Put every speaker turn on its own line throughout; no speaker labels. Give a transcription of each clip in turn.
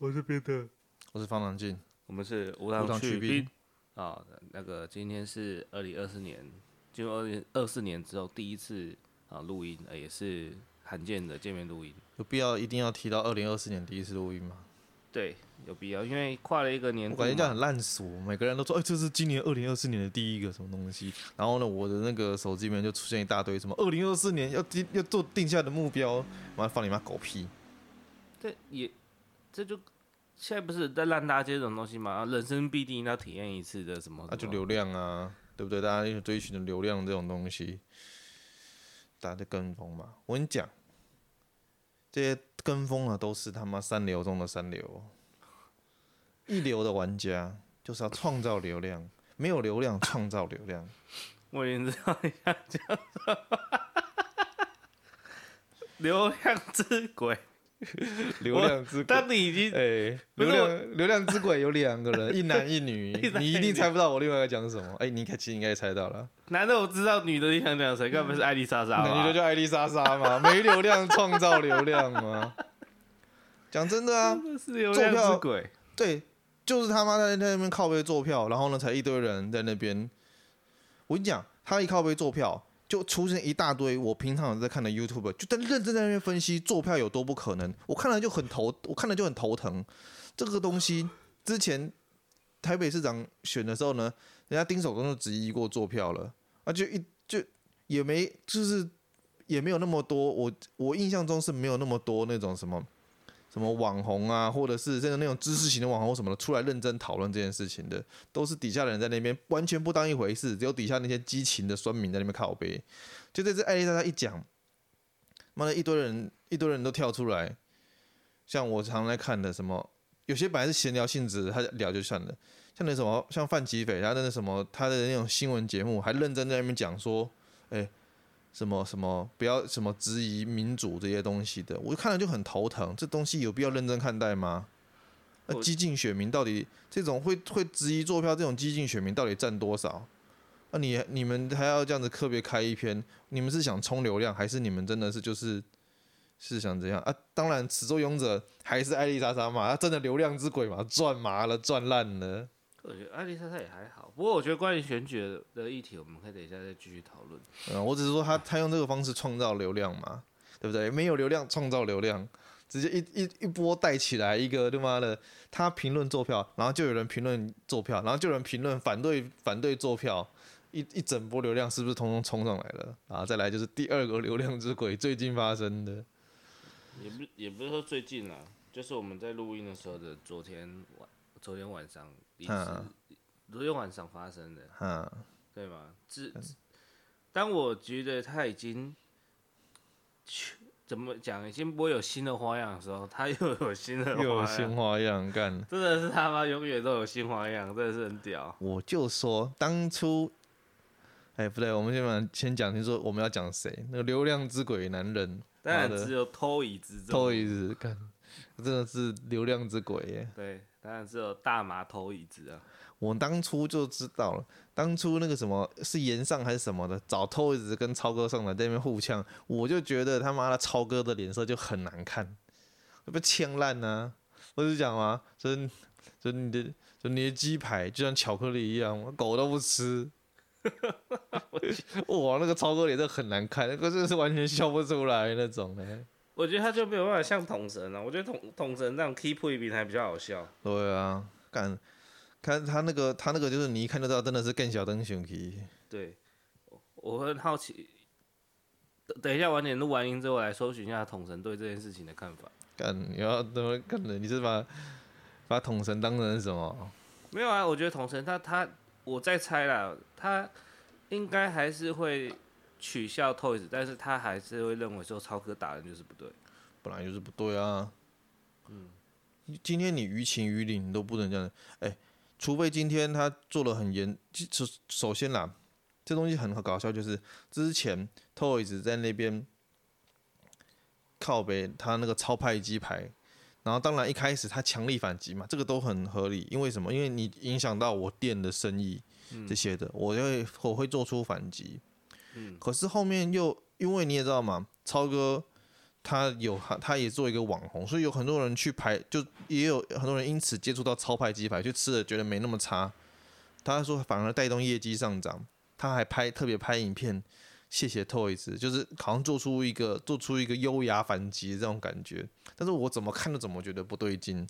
我是边的，
我是方长进，
我们是无糖去冰啊。那个今天是二零二四年，进入二零二四年之后第一次啊录音，呃也是罕见的见面录音。
有必要一定要提到二零二四年第一次录音吗？
对，有必要，因为跨了一个年，
我感觉这样很烂俗。每个人都说，哎、欸，这是今年二零二四年的第一个什么东西。然后呢，我的那个手机里面就出现一大堆什么二零二四年要定要做定下的目标，我要放你妈狗屁。
这也。这就现在不是在烂大街这种东西吗？人生必定要体验一次的什么？那、啊、就流量啊，对不对？大家追寻的流量这种东西，大家在跟风嘛。
我跟你讲，这些跟风啊，都是他妈三流中的三流。一流的玩家就是要创造流量，没有流量创造流量。
我已经知道你想讲什么，流量之鬼。
流量之鬼，
当你已经哎、
欸，流量流量之鬼有两个人，一男一女，你一定猜不到我另外一个讲什么。哎、欸，你其实应该猜到了。
男的我知道，女的你想讲谁？该不是艾丽莎莎？
女的叫艾丽莎莎嘛，没流量创造流量吗。讲真的啊，
是流量之鬼。
对，就是他妈在那边靠背坐票，然后呢，才一堆人在那边。我跟你讲，他一靠背坐票。就出现一大堆我平常在看的 YouTube，就在认真在那边分析做票有多不可能，我看了就很头，我看了就很头疼。这个东西之前台北市长选的时候呢，人家丁守中就质疑过做票了，啊就一就也没就是也没有那么多，我我印象中是没有那么多那种什么。什么网红啊，或者是真的那种知识型的网红什么的，出来认真讨论这件事情的，都是底下的人在那边完全不当一回事，只有底下那些激情的酸民在那边靠北。就在这艾丽莎莎一讲，妈的一堆人一堆人都跳出来，像我常来看的什么，有些本来是闲聊性质，他聊就算了，像那什么像范琪斐，他的那什么他的那种新闻节目，还认真在那边讲说，哎、什么什么不要什么质疑民主这些东西的，我看了就很头疼。这东西有必要认真看待吗？那激进选民到底这种会会质疑坐票这种激进选民到底占多少？那你你们还要这样子特别开一篇？你们是想冲流量，还是你们真的是就是是想怎样啊？当然，始作俑者还是艾丽莎莎嘛，她真的流量之鬼嘛，赚麻了，赚烂了。
我觉得艾丽莎莎也还好，不过我觉得关于选举的议题，我们可以等一下再继续讨论。
嗯，我只是说他他用这个方式创造流量嘛，对不对？没有流量创造流量，直接一一一波带起来一个他妈的，他评论做票，然后就有人评论做票，然后就有人评论反对反对做票，一一整波流量是不是通通冲上来了？然后再来就是第二个流量之鬼最近发生的，
也不也不是说最近啊，就是我们在录音的时候的昨天晚昨天晚上。是昨天晚上发生的，
嗯，
对吗？自当我觉得他已经去怎么讲，已经不会有新的花样的时候，他又有新的
又有新花样干，
真的是他妈永远都有新花样，真的是很屌。
我就说当初，哎，不对，我们先把先讲清楚，我们要讲谁？那个流量之鬼男人，
当然只有偷椅子，
偷椅子干，真的是流量之鬼耶。
对。当然只有大麻头椅子啊！
我当初就知道了，当初那个什么是岩上还是什么的，找偷椅子跟超哥上来在那边互呛，我就觉得他妈的超哥的脸色就很难看，会被呛烂呢。我就讲嘛？就就你的就你的鸡排就像巧克力一样，狗都不吃。哇，那个超哥脸色很难看，那个真的是完全笑不出来那种呢。
我觉得他就没有办法像统神啊，我觉得统统神那种 keep 一比还比较好笑。
对啊，看，看他那个他那个就是你一看就知道真的是更小灯熊皮。
对，我很好奇，等一下晚点录完音之后来搜寻一下统神对这件事情的看法。
干，你要怎么干的？你是把把统神当成什么？
没有啊，我觉得统神他他，我在猜啦，他应该还是会。取笑 Toys，但是他还是会认为说超哥打人就是不对，
本来就是不对啊。嗯，今天你于情于理你都不能这样，哎、欸，除非今天他做了很严，首首先啦，这东西很搞笑，就是之前 Toys 在那边靠北他那个超派鸡排，然后当然一开始他强力反击嘛，这个都很合理，因为什么？因为你影响到我店的生意这些的，我会我会做出反击。可是后面又因为你也知道嘛，超哥他有他他也做一个网红，所以有很多人去排，就也有很多人因此接触到超派鸡排，就吃了觉得没那么差。他说反而带动业绩上涨，他还拍特别拍影片，谢谢 Toys，就是好像做出一个做出一个优雅反击这种感觉。但是我怎么看都怎么觉得不对劲。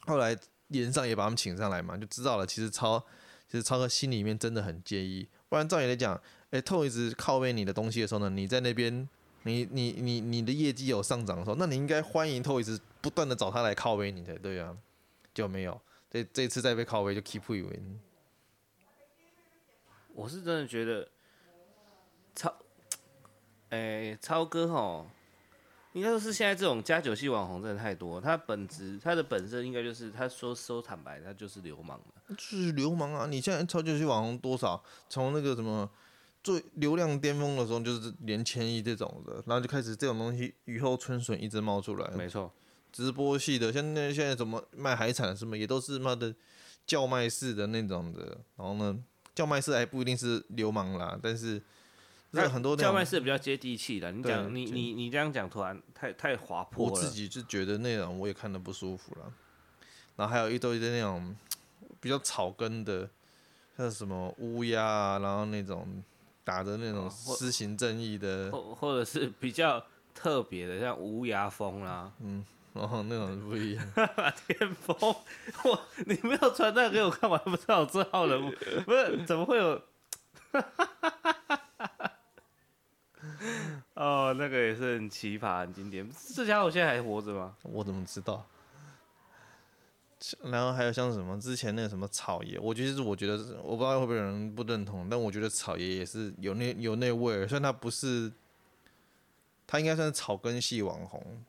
后来连上也把他们请上来嘛，就知道了，其实超其实超哥心里面真的很介意。不然照理来讲，哎，Toys 靠背你的东西的时候呢，你在那边。你你你你的业绩有上涨的时候，那你应该欢迎 Toys 不断的找他来靠背你才对啊，就没有这这次再被靠背就 keep 不稳。
我是真的觉得超，哎、超哥吼，应该说是现在这种加酒系网红真的太多，他本质他的本身应该就是他说说坦白，他就是流氓嘛，
就是流氓啊！你现在超级系网红多少？从那个什么？最流量巅峰的时候就是连千亿这种的，然后就开始这种东西雨后春笋一直冒出来。
没错，
直播系的，像那现在怎么卖海产什么也都是妈的叫卖式的那种的。然后呢，叫卖式还不一定是流氓啦，但是那很多
叫卖是比较接地气的。你讲你你你这样讲突然太太滑坡了。
我自己就觉得那种我也看的不舒服了。然后还有一堆的那种比较草根的，像什么乌鸦啊，然后那种。打着那种施行正义的，
或或者是比较特别的，像无牙风啦，
嗯，哦，那种不一样。
天风，我你没有传那个给我看，我还不知道这号人物，不是怎么会有？哦，那个也是很奇葩，很经典。这家伙现在还活着吗？
我怎么知道？然后还有像什么之前那个什么草爷，我觉得是我觉得我不知道会不会有人不认同，但我觉得草爷也是有那有那味儿，虽然他不是，他应该算是草根系网红，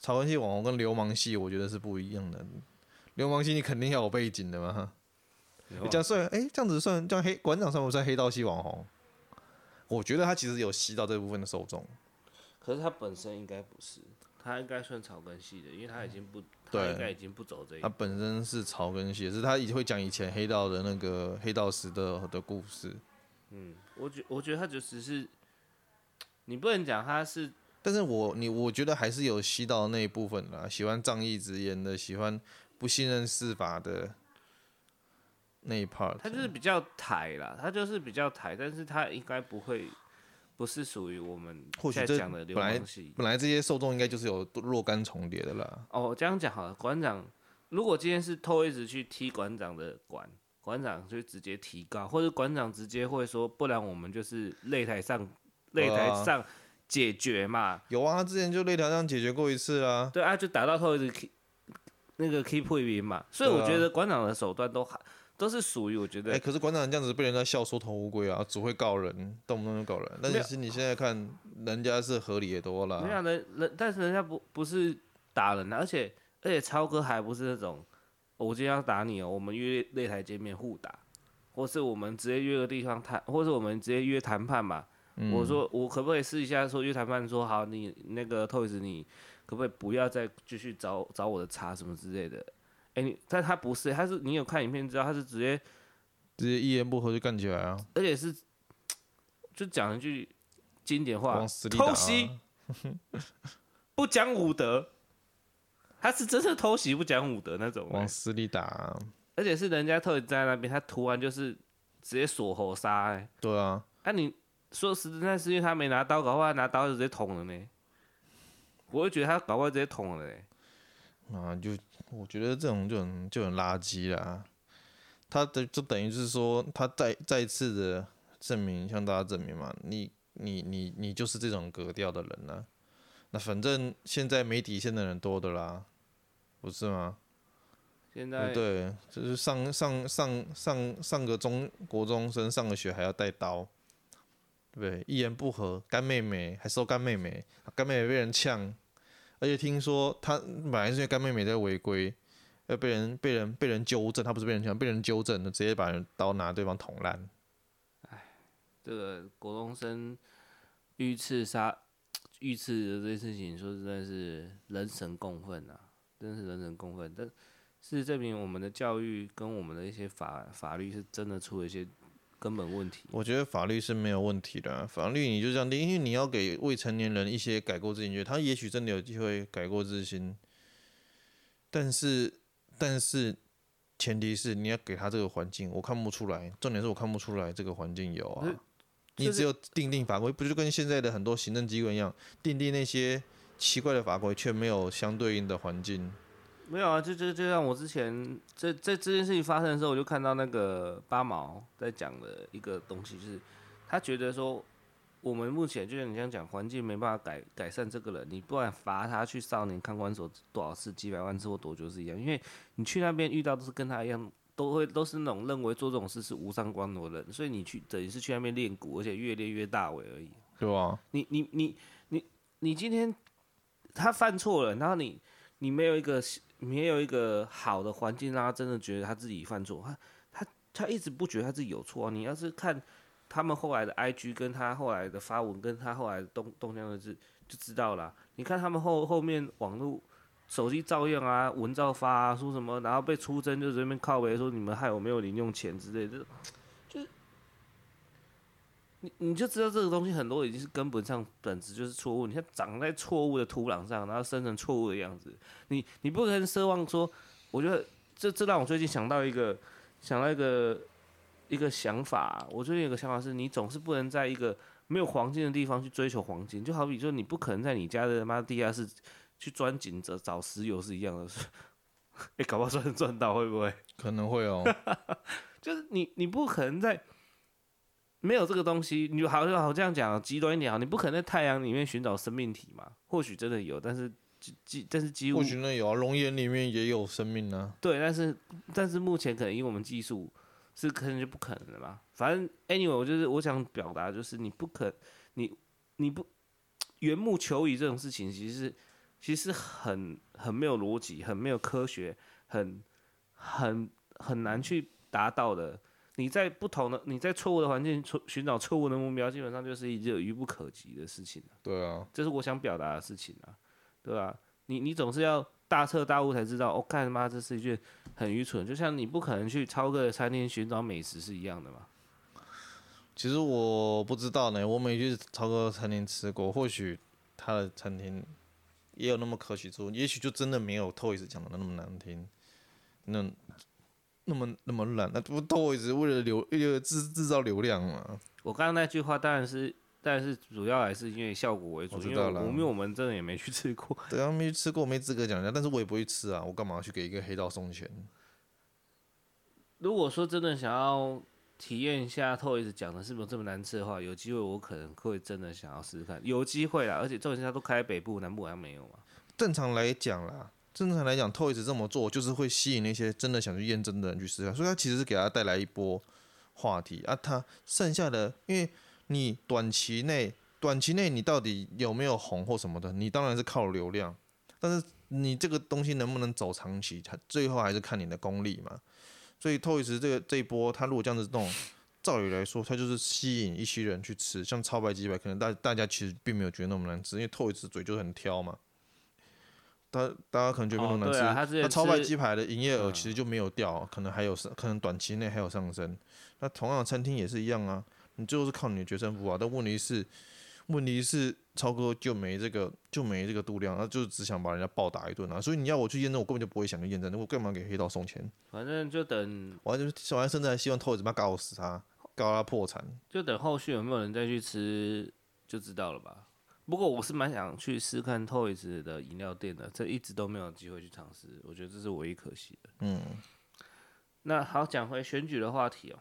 草根系网红跟流氓系我觉得是不一样的，流氓系你肯定要有背景的嘛，你这样算哎这样子算这样黑馆长算不算黑道系网红？我觉得他其实有吸到这部分的受众，
可是他本身应该不是。他应该算草根系的，因为他已经不，他应该已经不走这一。
他本身是草根系，是他也会讲以前黑道的那个黑道时的的故事。
嗯，我觉我觉得他就只是，你不能讲他是，
但是我你我觉得还是有吸到那一部分啦，喜欢仗义直言的，喜欢不信任司法的那一 part。
他就是比较台啦，他就是比较台，但是他应该不会。不是属于我们现在讲的流氓系，
本来这些受众应该就是有若干重叠的啦。
哦，这样讲好了，馆长，如果今天是 Toys 去踢馆长的馆，馆长就直接提高，或者馆长直接会说，不然我们就是擂台上擂台上解决嘛。
有啊，他之前就擂台上解决过一次啊。
对啊，就打到 Toys 那个 keep 破云嘛，所以我觉得馆长的手段都还。都是属于我觉得，哎、
欸，可是馆长这样子被人家笑缩头乌龟啊，只会告人，动不动就告人。但是你现在看，人家是合理的多了。
没有人人，但是人家不不是打人的，而且而且超哥还不是那种，我今天要打你哦，我们约擂台见面互打，或是我们直接约个地方谈，或是我们直接约谈判嘛。嗯、我说我可不可以试一下说约谈判，说好你那个 Toys 你可不可以不要再继续找找我的茬什么之类的。哎、欸，你但他不是，他是你有看影片知道，他是直接
直接一言不合就干起来啊！
而且是就讲一句经典话，
啊、
偷袭 不讲武德，他是真的偷袭不讲武德那种，
往死里打、啊。
而且是人家特意在那边，他突然就是直接锁喉杀，哎，
对啊，
那、啊、你说实在，是因为他没拿刀，搞不好拿刀就直接捅了呢。我会觉得他搞不好直接捅了嘞，
啊就。我觉得这种就很就很垃圾啦，他的就等于是说，他再再次的证明，向大家证明嘛，你你你你就是这种格调的人呢。那反正现在没底线的人多的啦，不是吗？
现在
对，就是上上上上上个中国中生上个学还要带刀，对不对？一言不合干妹妹还收干妹妹，干妹妹被人呛。而且听说他本来是因为干妹妹在违规，要被人被人被人纠正，他不是被人抢，被人纠正的，直接把人刀拿对方捅烂。
哎，这个国中生遇刺杀遇刺的这件事情，说实在是人神共愤啊，真是人神共愤。但事实证明，我们的教育跟我们的一些法法律是真的出了一些根本问题。
我觉得法律是没有问题的、啊，法律你就这样定，因为你要给未成年人一些改过自新觉，他也许真的有机会改过自新，但是但是前提是你要给他这个环境，我看不出来，重点是我看不出来这个环境有啊。你只有定定法规，不就跟现在的很多行政机关一样，定定那些奇怪的法规，却没有相对应的环境。
没有啊，就就就像我之前这这这件事情发生的时候，我就看到那个八毛在讲的一个东西，就是他觉得说，我们目前就像你这样讲，环境没办法改改善这个人，你不管罚他去少年看管所多少次、几百万次或多久是一样，因为你去那边遇到都是跟他一样，都会都是那种认为做这种事是无上光荣的人，所以你去等于是去那边练鼓，而且越练越大尾而已。
对啊，
你你你你你今天他犯错了，然后你你没有一个。没有一个好的环境让他真的觉得他自己犯错，他他他一直不觉得他自己有错啊。你要是看他们后来的 IG，跟他后来的发文，跟他后来的动动向的字，就知道了。你看他们后后面网络手机照样啊，文照发啊，说什么，然后被出征就这边靠北说你们害我没有零用钱之类的。你你就知道这个东西很多已经是根本上本质就是错误。你看长在错误的土壤上，然后生成错误的样子。你你不可能奢望说，我觉得这这让我最近想到一个想到一个一个想法。我最近有个想法是，你总是不能在一个没有黄金的地方去追求黄金。就好比说，你不可能在你家的妈地下室去钻井找找石油是一样的。哎、欸，搞不好赚赚到会不会？
可能会哦。
就是你你不可能在。没有这个东西，你就好像好这样讲，极端一点啊，你不可能在太阳里面寻找生命体嘛？或许真的有，但是几但是几乎
或许那有啊，龙岩里面也有生命呢、啊。
对，但是但是目前可能因为我们技术是可能就不可能的嘛。反正 anyway，我就是我想表达就是你不可你你不缘木求鱼这种事情，其实是其实很很没有逻辑，很没有科学，很很很难去达到的。你在不同的，你在错误的环境寻寻找错误的目标，基本上就是一件愚不可及的事情。
对啊，
这是我想表达的事情啊，对吧、啊？你你总是要大彻大悟才知道，我、哦、干他妈这是一件很愚蠢，就像你不可能去超哥的餐厅寻找美食是一样的嘛。
其实我不知道呢，我没去超哥餐厅吃过，或许他的餐厅也有那么可取之处，也许就真的没有 Toys 讲的那么难听，那。那么那么烂，那不都一直为了流，为了制制造流量嘛？
我刚刚那句话当然是，但是主要还是因为效果为主。我知道了，因为我们真的也没去吃过。
对啊，没去吃过，没资格讲人家。但是我也不会吃啊，我干嘛去给一个黑道送钱？
如果说真的想要体验一下 Toys 讲的是不是这么难吃的话，有机会我可能会真的想要试试看。有机会啦，而且重点是他都开北部，南部好像没有嘛。
正常来讲啦。正常来讲，Toys 这么做就是会吸引那些真的想去验证的人去试看，所以他其实是给他带来一波话题啊。他剩下的，因为你短期内，短期内你到底有没有红或什么的，你当然是靠流量，但是你这个东西能不能走长期，他最后还是看你的功力嘛。所以 Toys 这个这一波，他如果这样子动，照理来说，他就是吸引一些人去吃，像超白鸡排，可能大大家其实并没有觉得那么难吃，因为 Toys 嘴就很挑嘛。他大家可能觉得不难吃，哦啊、他超卖鸡排的营业额其实就没有掉，嗯、可能还有上，可能短期内还有上升。那同样的餐厅也是一样啊，你最后是靠你的决胜负啊。但问题是，问题是超哥就没这个就没这个度量，他就只想把人家暴打一顿啊。所以你要我去验证，我根本就不会想去验证，那我干嘛给黑道送钱？
反正就等，
我还是我还甚至还希望 Toys 妈搞死他，搞他破产。
就等后续有没有人再去吃就知道了吧。不过我是蛮想去试看 Toys 的饮料店的，这一直都没有机会去尝试，我觉得这是唯一可惜的。
嗯，
那好，讲回选举的话题哦。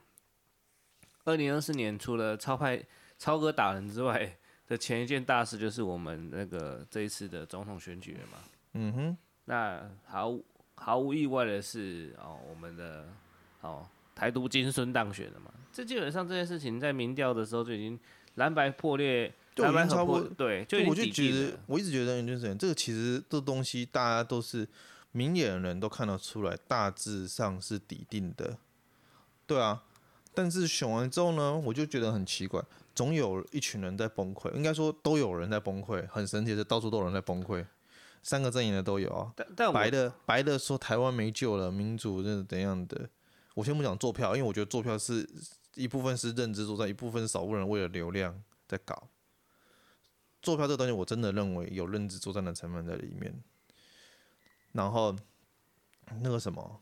二零二四年除了超派超哥打人之外的前一件大事，就是我们那个这一次的总统选举了嘛。
嗯哼。
那毫毫无意外的是哦，我们的哦台独金孙当选了嘛。这基本上这件事情在民调的时候就已经蓝白破裂。
就已经差不多，
对，就
我就觉得，我一直觉得就是这个，其实这东西大家都是明眼人都看得出来，大致上是底定的，对啊。但是选完之后呢，我就觉得很奇怪，总有一群人在崩溃，应该说都有人在崩溃，很神奇的是到处都有人在崩溃，三个阵营的都有啊。
但但
白的白的说台湾没救了，民主这是怎样的？我先不讲做票，因为我觉得做票是一部分是认知作战，一部分是少数人为了流量在搞。坐票这个东西，我真的认为有认知作战的成分在里面。然后那个什么，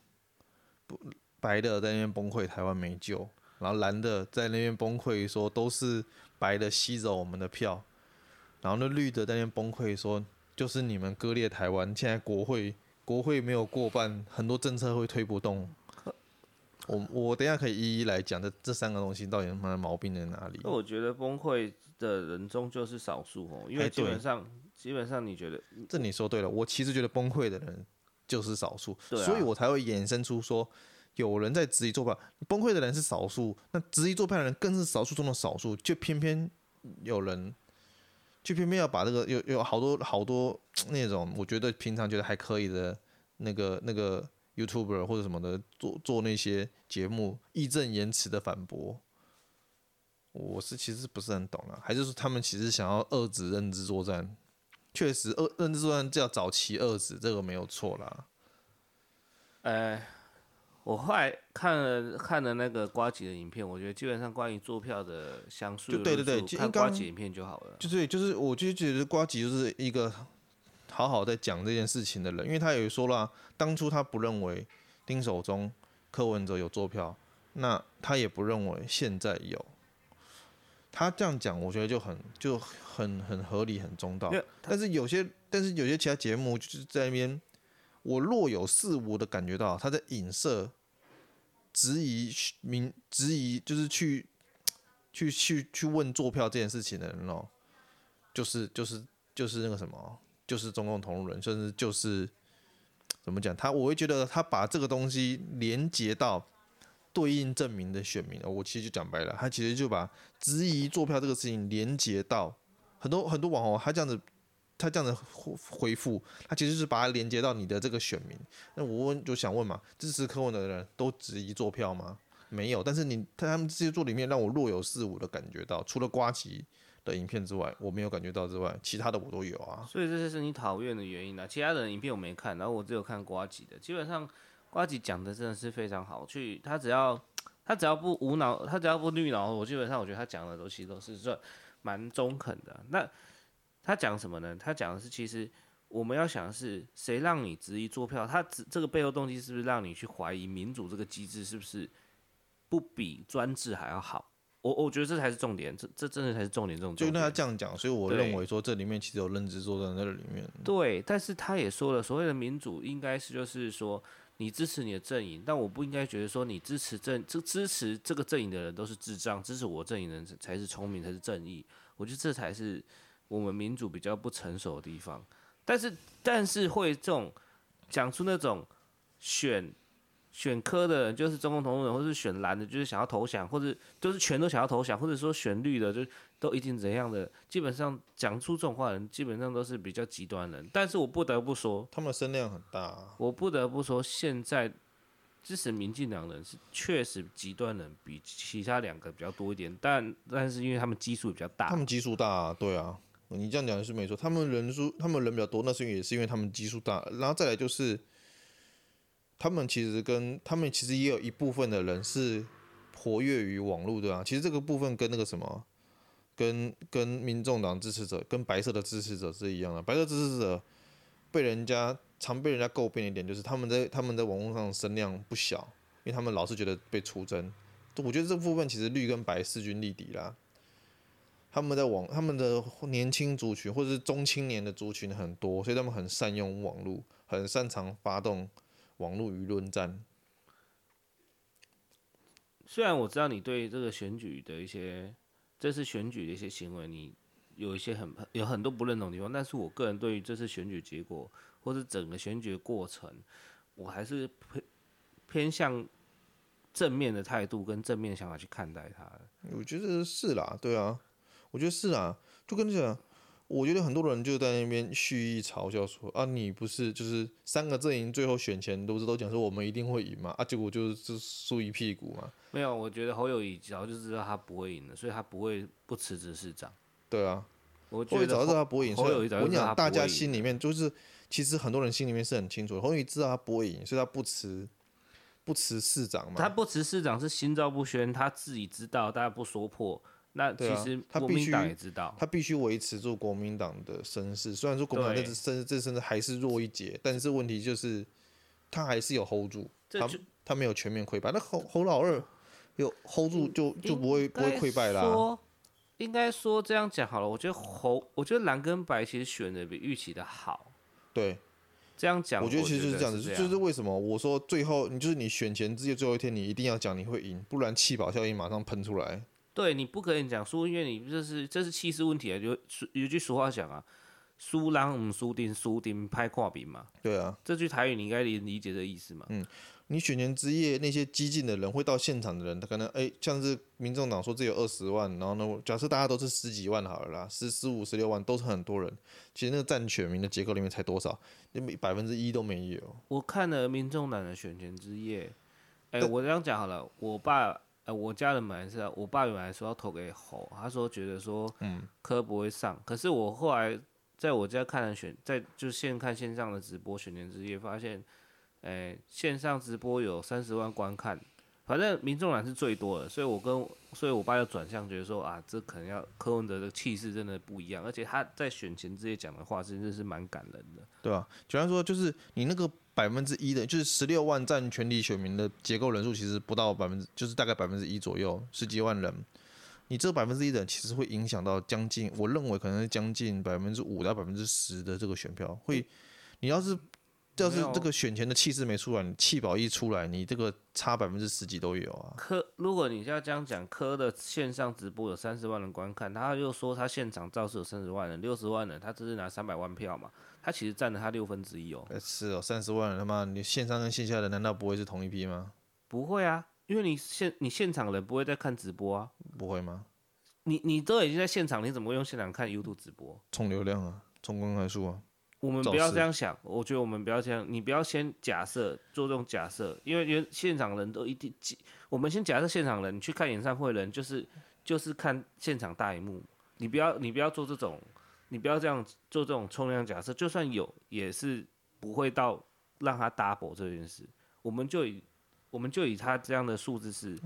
不白的在那边崩溃，台湾没救；然后蓝的在那边崩溃，说都是白的吸走我们的票；然后那绿的在那边崩溃，说就是你们割裂台湾，现在国会国会没有过半，很多政策会推不动。我我等下可以一一来讲这这三个东西到底他妈的毛病在哪里？
那我觉得崩溃的人终究是少数哦，因为基本上、欸、基本上你觉得
这你说对了，我其实觉得崩溃的人就是少数，
啊、
所以我才会衍生出说有人在质疑作票，崩溃的人是少数，那质疑做派的人更是少数中的少数，就偏偏有人就偏偏要把这个有有好多好多那种我觉得平常觉得还可以的那个那个。YouTuber 或者什么的做做那些节目义正言辞的反驳，我是其实不是很懂啊，还是说他们其实想要遏制认知作战？确实，遏认知作战叫早期遏制，这个没有错啦。
呃，我后来看了看了那个瓜吉的影片，我觉得基本上关于坐票的详述，
就对对对，
看瓜吉影片就好了。
就是就是，我就觉得瓜吉就是一个。好好在讲这件事情的人，因为他有说了、啊，当初他不认为丁守中、柯文哲有坐票，那他也不认为现在有。他这样讲，我觉得就很就很很合理、很中道。但是有些，但是有些其他节目就是在那边，我若有似无的感觉到他在影射、质疑民、质疑，就是去去去去问坐票这件事情的人哦，就是就是就是那个什么。就是中共同路人，甚至就是怎么讲？他我会觉得他把这个东西连接到对应证明的选民，我其实就讲白了，他其实就把质疑作票这个事情连接到很多很多网红，他这样子他这样子回复，他其实是把它连接到你的这个选民。那我问就想问嘛，支持柯文的人都质疑作票吗？没有，但是你在他们这些作里面，让我若有似无的感觉到，除了瓜吉。的影片之外，我没有感觉到之外，其他的我都有啊。
所以这些是你讨厌的原因啊。其他的影片我没看，然后我只有看瓜吉的。基本上，呱吉讲的真的是非常好。去他只要他只要不无脑，他只要不绿脑，我基本上我觉得他讲的东西都是算蛮中肯的。那他讲什么呢？他讲的是，其实我们要想的是，谁让你执意做票？他这这个背后动机是不是让你去怀疑民主这个机制是不是不比专制还要好？我我觉得这才是重点，这这真的才是重点。这种
就那他这样讲，所以我认为说这里面其实有认知作战在这里面。
对，但是他也说了，所谓的民主应该是就是说你支持你的阵营，但我不应该觉得说你支持阵这支持这个阵营的人都是智障，支持我阵营的人才是聪明才是正义。我觉得这才是我们民主比较不成熟的地方。但是但是会这种讲出那种选。选科的人就是中共同路人，或是选蓝的，就是想要投降，或者就是全都想要投降，或者说选绿的，就都一定怎样的。基本上讲出这种话的人，基本上都是比较极端的人。但是我不得不说，
他们的声量很大啊。
我不得不说，现在支持民进党人是确实极端人比其他两个比较多一点，但但是因为他们基数比较大，
他们基数大啊，对啊，你这样讲是没错。他们人数，他们人比较多，那是因为也是因为他们基数大，然后再来就是。他们其实跟他们其实也有一部分的人是活跃于网络的啊。其实这个部分跟那个什么，跟跟民众党支持者跟白色的支持者是一样的。白色支持者被人家常被人家诟病一点，就是他们在他们在网络上声量不小，因为他们老是觉得被出征。我觉得这部分其实绿跟白势均力敌啦。他们在网他们的年轻族群或者是中青年的族群很多，所以他们很善用网络，很擅长发动。网络舆论战，
虽然我知道你对这个选举的一些，这次选举的一些行为，你有一些很有很多不认同的地方，但是我个人对于这次选举结果或者整个选举的过程，我还是偏偏向正面的态度跟正面的想法去看待它。
我觉得是啦，对啊，我觉得是啊，就跟你讲。我觉得很多人就在那边蓄意嘲笑说啊，你不是就是三个阵营最后选前都是都讲说我们一定会赢嘛，啊，结果就是输一屁股嘛。
没有，我觉得侯友谊早就知道他不会赢的，所以他不会不辞职市长。
对啊，
我觉得
早知道他不会赢。
侯友宜早就知道他不会赢。
大家心里面就是，其实很多人心里面是很清楚的，侯友谊知道他不会赢，所以他不辞不辞市长嘛。
他不辞市长是心照不宣，他自己知道，大家不说破。那其实他必须也知道，
他必须维持住国民党的声势。虽然说国民党这支声这声势还是弱一截，但是问题就是他还是有 hold 住，他他没有全面溃败。那侯侯老二有 hold 住就就不会不会溃败啦。
应该说这样讲好了，我觉得侯，我觉得蓝跟白其实选的比预期的好。
对，
这样讲，
我觉得其实就是这样子，样就是为什么我说最后你就是你选前之夜最后一天，你一定要讲你会赢，不然气保效应马上喷出来。
对，你不可以讲输，因为你这是这是气势问题啊。有有句俗话讲啊，输人唔输阵，输阵歹看面嘛。
对啊，
这句台语你应该理理解这个意思嘛。
嗯。你选前之夜那些激进的人会到现场的人，他可能哎、欸，像是民众党说这有二十万，然后呢，假设大家都是十几万好了啦，十十五十六万都是很多人，其实那个占选民的结构里面才多少，连百分之一都没有。
我看了民众党的选前之夜，哎、欸，我这样讲好了，我爸，呃，我家人本来是，我爸原来说要投给侯，他说觉得说，嗯，科不会上，可是我后来在我家看了选，在就现看线上的直播选年之夜，发现。哎、欸，线上直播有三十万观看，反正民众党是最多的，所以我跟所以我爸就转向觉得说啊，这可能要柯文哲的气势真的不一样，而且他在选前这些讲的话真的是蛮感人的，
对啊，简单说就是你那个百分之一的，就是十六万占全体选民的结构人数，其实不到百分之，就是大概百分之一左右，十几万人，你这百分之一的人其实会影响到将近，我认为可能是将近百分之五到百分之十的这个选票，会，你要是。要是这个选前的气势没出来，你气保一出来，你这个差百分之十几都有啊。
科，如果你要这样讲，科的线上直播有三十万人观看，他又说他现场造势有三十万人、六十万人，他只是拿三百万票嘛，他其实占了他六分之一哦。
是哦，三十万人他妈，你线上跟线下的难道不会是同一批吗？
不会啊，因为你现你现场人不会在看直播啊。
不会吗？
你你都已经在现场，你怎么会用现场看 YouTube 直播？
冲流量啊，冲观看数啊。
我们不要这样想，我觉得我们不要这样，你不要先假设做这种假设，因为原现场人都一定，我们先假设现场人你去看演唱会的人就是就是看现场大荧幕，你不要你不要做这种，你不要这样做这种冲量假设，就算有也是不会到让他 double 这件事，我们就以我们就以他这样的数字是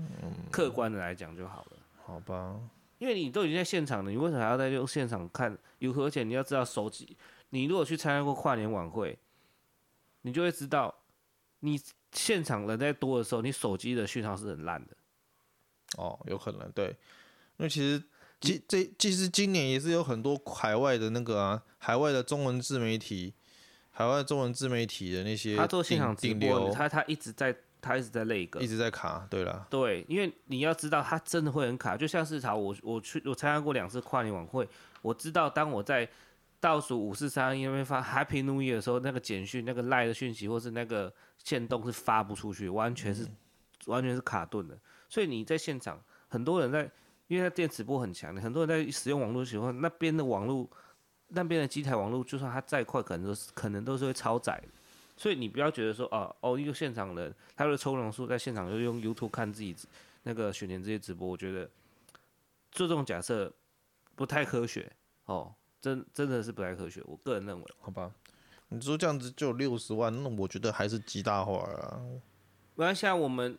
客观的来讲就好了，嗯，
好吧？
因为你都已经在现场了，你为什么还要在用现场看？有而且你要知道手机。你如果去参加过跨年晚会，你就会知道，你现场人在多的时候，你手机的讯号是很烂的。
哦，有可能对，因为其实今这其实今年也是有很多海外的那个啊，海外的中文自媒体，海外中文自媒体的那些，
他做现场直播，他他一直在他一直在那个，
一直在卡，对了，
对，因为你要知道，他真的会很卡，就像是他我我去我参加过两次跨年晚会，我知道当我在。倒数五四三，因为发 Happy New Year 的时候，那个简讯、那个赖的讯息，或是那个线动是发不出去，完全是、嗯、完全是卡顿的。所以你在现场，很多人在，因为它电磁波很强，很多人在使用网络的时候，那边的网络，那边的机台网络，就算它再快，可能都是可能都是会超载。所以你不要觉得说，哦哦，一个现场人，他的抽人数在现场就用 YouTube 看自己那个选填这些直播，我觉得做这种假设不太科学哦。真真的是不太科学，我个人认为。
好吧，你说这样子就有六十万，那我觉得还是极大化啊。
不然像我们，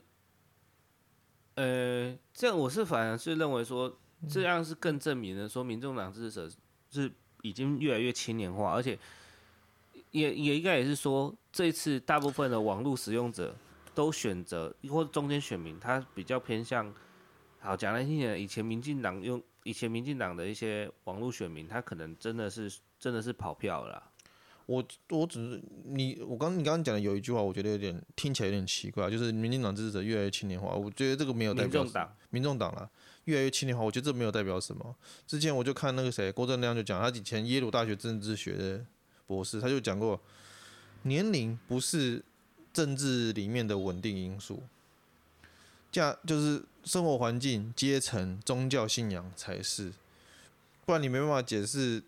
呃，这样我是反而是认为说，这样是更证明了说，民众党支持者是已经越来越青年化，而且也也应该也是说，这一次大部分的网络使用者都选择，或者中间选民，他比较偏向，好讲来听点，以前民进党用。以前民进党的一些网络选民，他可能真的是真的是跑票了啦。
我我只是你，我刚你刚刚讲的有一句话，我觉得有点听起来有点奇怪，就是民进党支持者越来越青年化。我觉得这个没有代表民众党，民众党啦越来越青年化，我觉得这没有代表什么。之前我就看那个谁郭正亮就讲，他以前耶鲁大学政治学的博士，他就讲过，年龄不是政治里面的稳定因素。价就是生活环境、阶层、宗教信仰才是，不然你没办法解释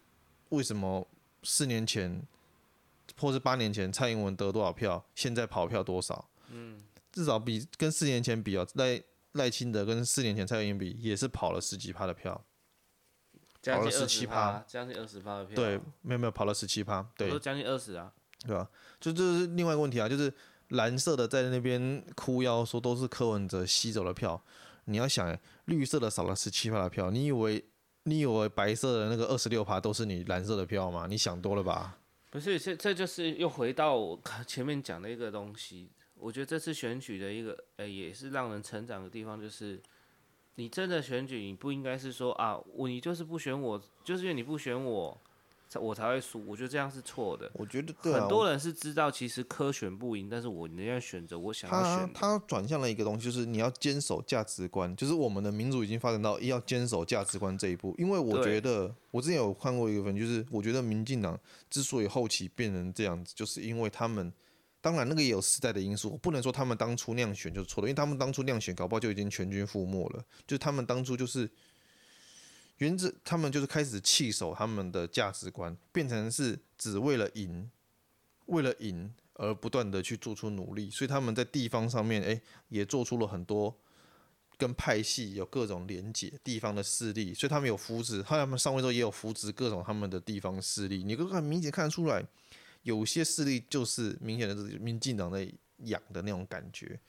为什么四年前或是八年前蔡英文得多少票，现在跑票多少？嗯，至少比跟四年前比啊，赖赖清德跟四年前蔡英文比也是跑了十几趴的票，
跑了十七趴，将近二十趴的票。
对，没有没有跑了十七趴，对，
都将近二十啊，
对吧？就这是另外一个问题啊，就是。蓝色的在那边哭腰说都是柯文哲吸走了票，你要想，绿色的少了十七趴的票，你以为你以为白色的那个二十六趴都是你蓝色的票吗？你想多了吧？
不是，这这就是又回到我前面讲的一个东西。我觉得这次选举的一个，呃、也是让人成长的地方，就是你真的选举，你不应该是说啊，我你就是不选我，就是因为你不选我。我才会输，我觉得这样是错的。
我觉得对、啊、
很多人是知道其实科选不赢，但是我宁愿选择我想要选。
他他转向了一个东西，就是你要坚守价值观，就是我们的民主已经发展到要坚守价值观这一步。因为我觉得我之前有看过一个分，就是我觉得民进党之所以后期变成这样子，就是因为他们当然那个也有时代的因素，我不能说他们当初那样选就是错的，因为他们当初那样选搞不好就已经全军覆没了。就是他们当初就是。原子，他们就是开始弃守他们的价值观，变成是只为了赢，为了赢而不断的去做出努力，所以他们在地方上面，诶，也做出了很多跟派系有各种连结地方的势力，所以他们有扶植，他们上位之后也有扶植各种他们的地方势力，你可以很明显看得出来，有些势力就是明显的民进党在养的那种感觉。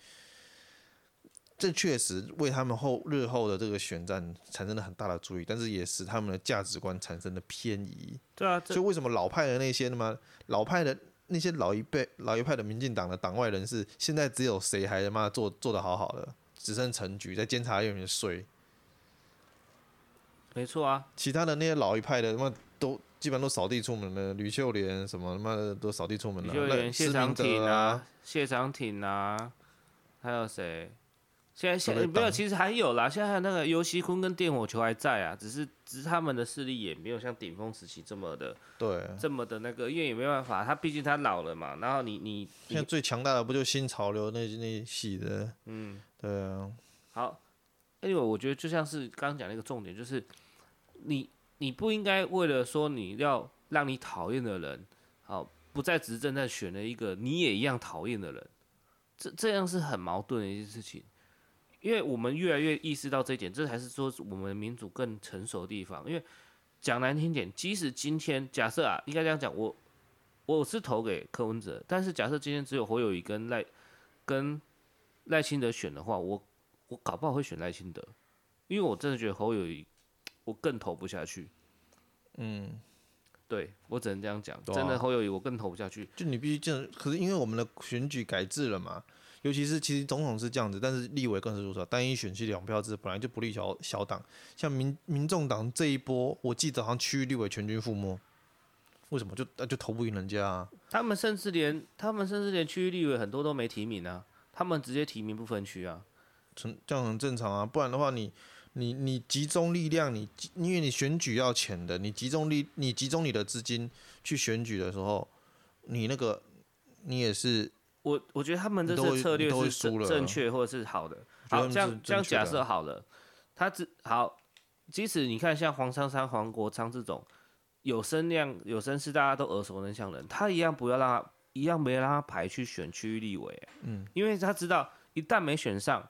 这确实为他们后日后的这个选战产生了很大的注意，但是也使他们的价值观产生了偏移。
对啊，
所以为什么老派的那些那么老派的那些老一辈老一派的民进党的党外人士，现在只有谁还他妈做做的好好的，只剩陈局在监察院里面睡。
没错啊，
其他的那些老一派的他妈都基本上都扫地出门了，吕秀莲什么他妈的都扫地出门了。
吕秀莲、谢长廷啊，谢长廷啊，还有谁？现在现在没有，其实还有啦。现在还有那个尤西坤跟电火球还在啊，只是只是他们的势力也没有像顶峰时期这么的，
对，
这么的那个，因为也没办法，他毕竟他老了嘛。然后你你，你
现在最强大的不就新潮流那那系的？
嗯，
对啊。
好，因为我觉得就像是刚刚讲的一个重点，就是你你不应该为了说你要让你讨厌的人，好不再执政，再选了一个你也一样讨厌的人，这这样是很矛盾的一件事情。因为我们越来越意识到这一点，这才是说我们民主更成熟的地方。因为讲难听点，即使今天假设啊，应该这样讲，我我是投给柯文哲，但是假设今天只有侯友谊跟赖跟赖清德选的话，我我搞不好会选赖清德，因为我真的觉得侯友谊我更投不下去。
嗯，
对，我只能这样讲，真的侯友谊我更投不下去。
就你必须这样，可是因为我们的选举改制了嘛。尤其是其实总统是这样子，但是立委更是如此。单一选区两票制本来就不利小小党，像民民众党这一波，我记得好像区域立委全军覆没。为什么？就那就投不赢人家啊？
他们甚至连他们甚至连区域立委很多都没提名啊，他们直接提名不分区啊。
这样很正常啊，不然的话你你你集中力量，你因为你选举要钱的，你集中力你集中你的资金去选举的时候，你那个你也是。
我我觉得他们这次策略是正正确或者是好的。好，这样这样假设好了，他只好，即使你看像黄珊珊、黄国昌这种有声量、有声势，大家都耳熟能详的人，他一样不要让他一样没让他排去选区域立委，
嗯，
因为他知道一旦没选上，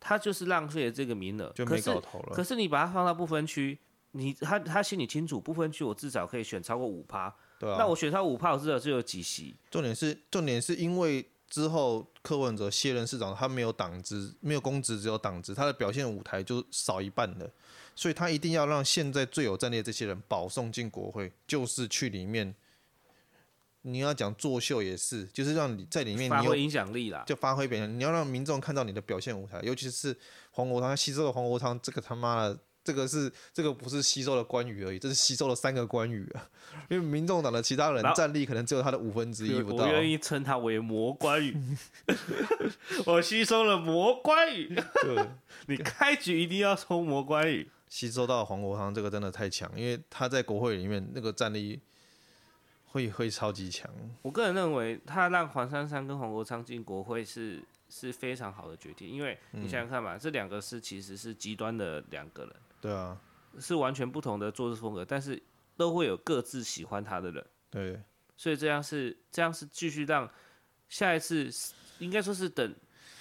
他就是浪费了这个名额，
就没搞头了。
可是，可是你把他放到不分区，你他他心里清楚，不分区我至少可以选超过五趴。
对啊，
那我选上五趴，我至少是有几席。
重点是，重点是因为之后柯文哲卸任市长，他没有党职，没有公职，只有党职，他的表现舞台就少一半了，所以他一定要让现在最有战力的这些人保送进国会，就是去里面。你要讲作秀也是，就是让你在里面
发挥影响力啦，
就发挥表现。你要让民众看到你的表现舞台，尤其是黄国昌吸收了黄国昌这个他妈的。这个是这个不是吸收了关羽而已，这是吸收了三个关羽啊！因为民众党的其他人战力可能只有他的五分之一不到。
我愿意称他为魔关羽，我吸收了魔关羽。
对，
你开局一定要抽魔关羽，
吸收到黄国昌这个真的太强，因为他在国会里面那个战力会会超级强。
我个人认为，他让黄珊珊跟黄国昌进国会是是非常好的决定，因为你想想看嘛，嗯、这两个是其实是极端的两个人。
对啊，
是完全不同的做事风格，但是都会有各自喜欢他的人。
对，
所以这样是这样是继续让下一次应该说是等，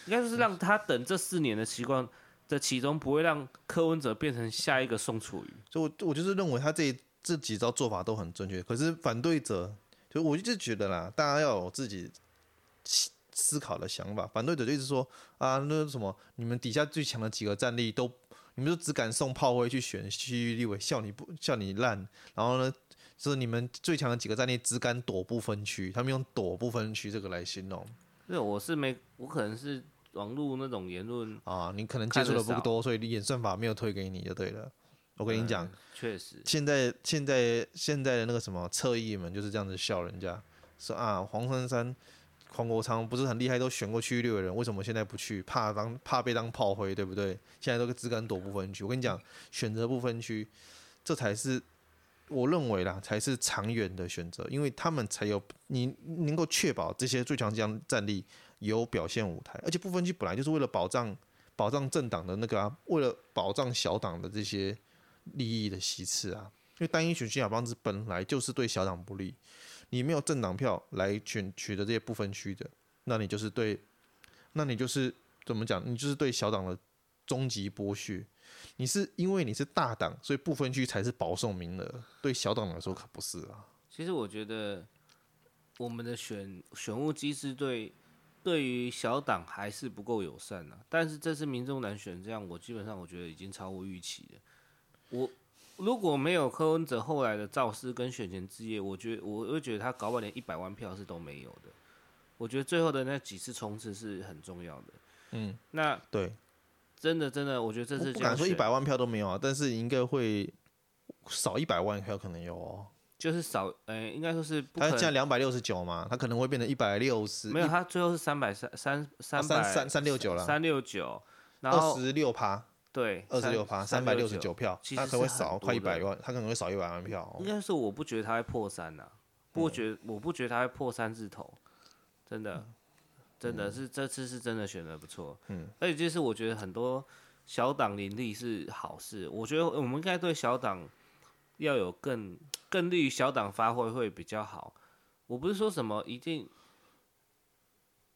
应该说是让他等这四年的习惯的其中，不会让柯文哲变成下一个宋楚瑜。
所以我我就是认为他这这几招做法都很正确，可是反对者就我一直觉得啦，大家要有自己思考的想法。反对者就一直说啊，那什么，你们底下最强的几个战力都，你们就只敢送炮灰去选区域立委，笑你不笑你烂。然后呢，就是你们最强的几个战力只敢躲不分区，他们用躲不分区这个来形容。
对，我是没，我可能是网络那种言论
啊，你可能接触的不多，所以演算法没有推给你就对了。我跟你讲，
嗯，确实，
现在现在现在的那个什么侧翼们就是这样子笑人家，说啊黄珊珊、黄国昌不是很厉害，都选过区域六的人，为什么现在不去？怕当怕被当炮灰，对不对？现在都只敢躲不分区。我跟你讲，选择不分区，这才是我认为啦，才是长远的选择，因为他们才有你能够确保这些最强将战力有表现舞台，而且不分区本来就是为了保障保障政党的那个啊，为了保障小党的这些。利益的席次啊，因为单一选区小帮子本来就是对小党不利，你没有政党票来选取得这些不分区的，那你就是对，那你就是怎么讲？你就是对小党的终极剥削。你是因为你是大党，所以不分区才是保送名额，对小党来说可不是啊。
其实我觉得我们的选选务机制对对于小党还是不够友善啊。但是这次民众难选这样，我基本上我觉得已经超乎预期了。我如果没有柯文哲后来的造势跟选前之夜，我觉得我会觉得他搞不好连一百万票是都没有的。我觉得最后的那几次冲刺是很重要的。嗯，那
对，
真的真的，我觉得这次
不敢说一百万票都没有啊，但是应该会少一百万票可能有哦。
就是少，呃、欸，应该说是
他现在两百六十九嘛，他可能会变成一百六十。
没有，他最后是三百三三三三
三三六九了，
三六九，然后
二十六趴。
对，
二十六趴，三百六十九票，他可能会少快一百万，他可能会少一百万票，哦。
应该是我不觉得他会破三呐，啊，不觉，嗯，我不觉得他会破三字头，真的，嗯，真的是这次是真的选的不错，嗯，而且就是我觉得很多小党林立是好事，我觉得我们应该对小党要有更更利于小党发挥会比较好。我不是说什么一定，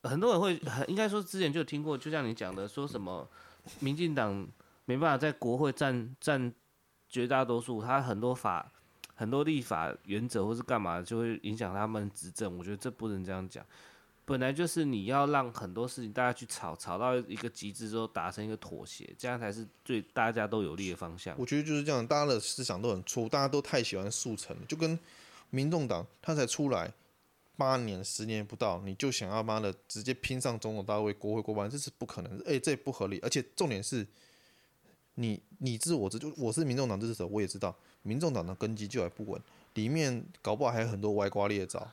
很多人会很应该说之前就听过，就像你讲的，说什么民进党。没办法在国会占占绝大多数，他很多法、很多立法原则或是干嘛，就会影响他们执政。我觉得这不能这样讲。本来就是你要让很多事情大家去吵，吵到一个极致之后达成一个妥协，这样才是对大家都有利的方向。
我觉得就是这样，大家的思想都很粗，大家都太喜欢速成，就跟民众党他才出来八年、十年不到，你就想要妈的直接拼上总统大位、国会过半，这是不可能的。哎，这也不合理，而且重点是。你你知我知，就我是民众党支持者，我也知道民众党的根基就还不稳，里面搞不好还有很多歪瓜裂枣。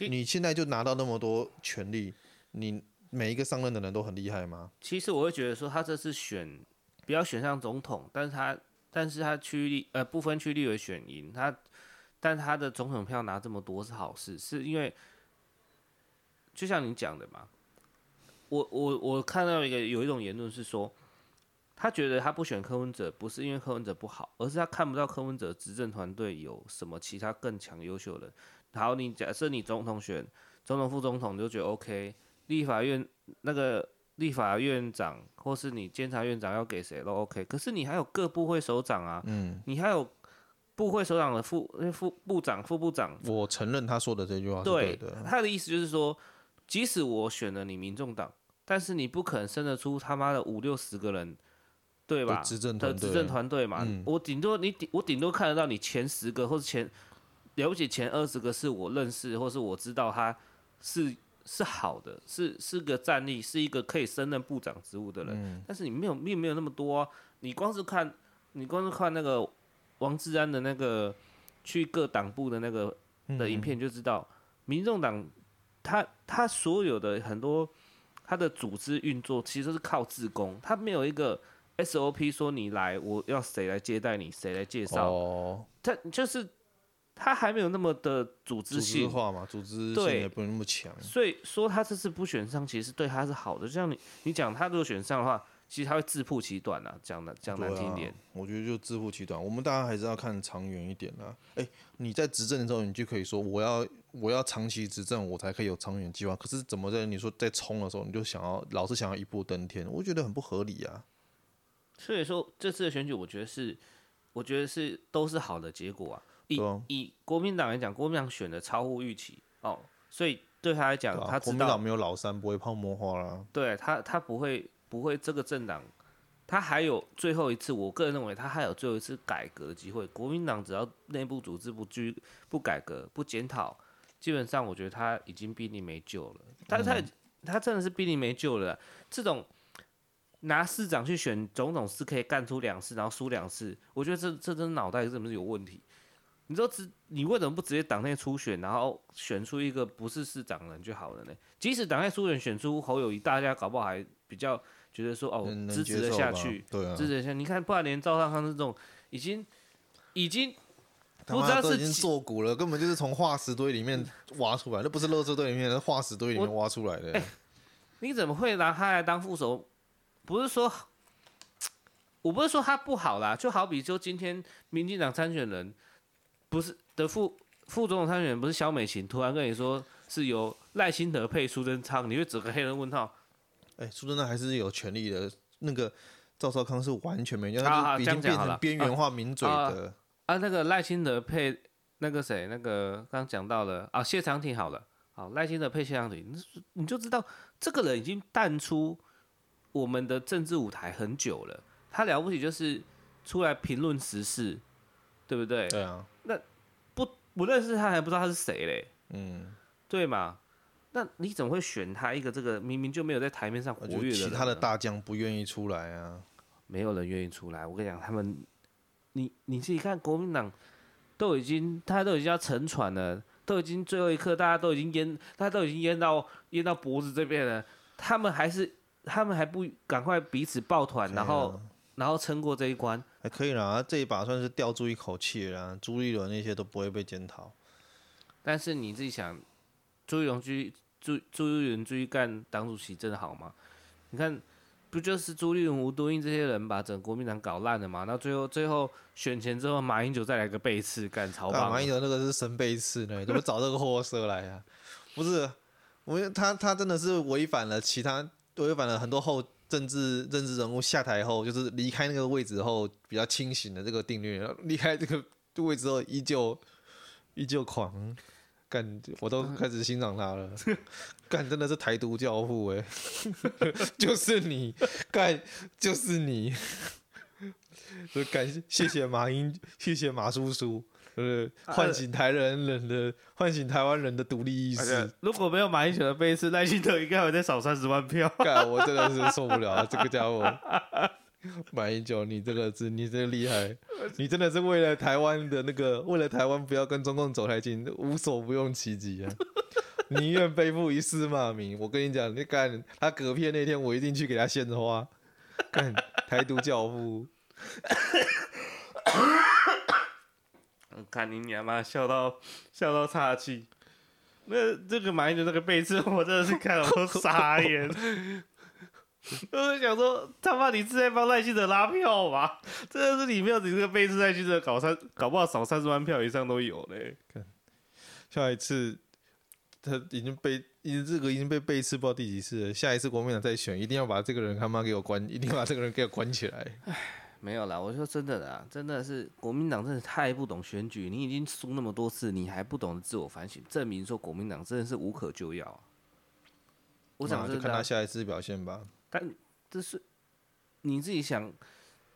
你现在就拿到那么多权力，你每一个上任的人都很厉害吗？
其实我会觉得说，他这次选不要选上总统，但是他但是他区立呃不分区立委选赢他，但他的总统票拿这么多是好事，是因为就像你讲的嘛，我我我看到一个有一种言论是说。他觉得他不选柯文哲，不是因为柯文哲不好，而是他看不到柯文哲执政团队有什么其他更强优秀的人。好，你假设你总统选总统、副总统，你就觉得 OK。立法院那个立法院长，或是你监察院长要给谁都 OK。可是你还有各部会首长啊，嗯，你还有部会首长的副副部长、副部长。
我承认他说的这句话是对的。
对，他的意思就是说，即使我选了你民众党，但是你不可能生得出他妈的五六十个人。对吧？
执政
的执政团队嘛，嗯、我顶多你顶我顶多看得到你前十个或者前了不起前二十个是我认识或是我知道他是是好的，是是个战力，是一个可以升任部长职务的人。嗯、但是你没有并没有那么多、啊，你光是看你光是看那个王志安的那个去各党部的那个的影片就知道，嗯、民众党他他所有的很多他的组织运作其实是靠自工，他没有一个。SOP 说你来，我要谁来接待你，谁来介绍？哦，他就是他还没有那么的组织性
组织化嘛，组织性也不能那么强。
所以说他这次不选上，其实对他是好的。就像你你讲，他如果选上的话，其实他会自曝其短啊，讲的讲难听点。
我觉得就自曝其短。我们大家还是要看长远一点啊。哎、欸，你在执政的时候，你就可以说我要我要长期执政，我才可以有长远计划。可是怎么在你说在冲的时候，你就想要老是想要一步登天，我觉得很不合理啊。
所以说这次的选举，我觉得是，我觉得是都是好的结果啊。以以国民党来讲，国民党选的超乎预期哦，所以对他来讲，
啊、
他
国民党没有老三，不会泡沫化了。
对他，他不会不会这个政党，他还有最后一次，我个人认为他还有最后一次改革的机会。国民党只要内部组织不居不改革不检讨，基本上我觉得他已经濒临没救了。他、嗯、他真的是濒临没救了。这种拿市长去选总统是可以干出两次，然后输两次，我觉得这这真脑袋是不是有问题？你说直，你为什么不直接党内初选，然后选出一个不是市长的人就好了呢？即使党内初选选出侯友谊，大家搞不好还比较觉得说哦，支持的下去，
对啊，
支持得下。你看，不然连赵尚康这种已经已经不知道是
已经做古了，根本就是从化石堆里面挖出来，那不是垃圾堆里面，是化石堆里面挖出来的。
欸，你怎么会拿他来当副手？不是说，我不是说他不好啦，就好比就今天民进党参选人。不是的副副总统参选人不是萧美琴，突然跟你说是由赖清德配苏贞昌，你会整个黑人问号？哎、欸，苏贞昌还是有权利的，那个赵少康是完全没有，他已经变成边缘化名嘴的。啊，啊，啊，啊那个赖清德配那个谁？那个刚讲到了啊，谢长廷好了，好赖清德配谢长廷，你就知道这个人已经淡出我们的政治舞台很久了。他了不起就是出来评论时事。对不对？
对啊，
那不不认识他还不知道他是谁嘞？
嗯，
对嘛？那你怎么会选他一个这个明明就没有在台面上活跃的人？
其他的大将不愿意出来啊，
没有人愿意出来。我跟你讲，他们，你你自己看，国民党都已经他都已经要沉船了，都已经最后一刻，大家都已经淹，他都已经淹到淹到脖子这边了，他们还是他们还不赶快彼此抱团，然后。然后撑过这一关
还可以啦，这一把算是吊住一口气了。朱立伦那些都不会被检讨。
但是你自己想，朱立伦去朱朱立伦去干党主席真的好吗？你看，不就是朱立伦、吴敦义这些人把整个国民党搞烂了吗？那最后最后选前之后，马英九再来个背刺干超棒。
马英九那个是神背刺呢，怎么找这个货色来呀？不是，我他他真的是违反了其他，违反了很多后。政治政治人物下台后，就是离开那个位置后比较清醒的这个定律，离开这个位置后依旧依旧狂干，我都开始欣赏他了。干真的是台独教父 哎，就是你干 就是你，所以感谢谢谢马英，谢谢马叔叔。呃，唤醒台人人的，唤醒台湾人的独立意识。
如果没有马英九的背刺，赖清德应该会再少三十万票。
干，我真的是受不了啊，这个家伙。马英九，你这个是，你真厉害，你真的是为了台湾的那个，为了台湾不要跟中共走太近，无所不用其极啊！宁愿背负一世骂名。我跟你讲，你干他嗝屁那天，我一定去给他献花。干台独教父。
看你娘妈笑到笑到岔气，那这个马英九那个背刺，我真的是看了我都傻眼。我是想说，他妈你是在帮赖清德拉票吧？真的是你没有你这个背刺，赖清德搞三搞不好少三十万票以上都有嘞。看，
下一次他已经被已经这个已经被背刺不知道第几次了。下一次国民党再选，一定要把这个人他妈给我关，一定要把这个人给我关起来。
没有啦，我说真的啦，真的是国民党真的太不懂选举。你已经输那么多次，你还不懂得自我反省，证明说国民党真的是无可救药啊。我想
就看他下一次表现吧。
但这是你自己想，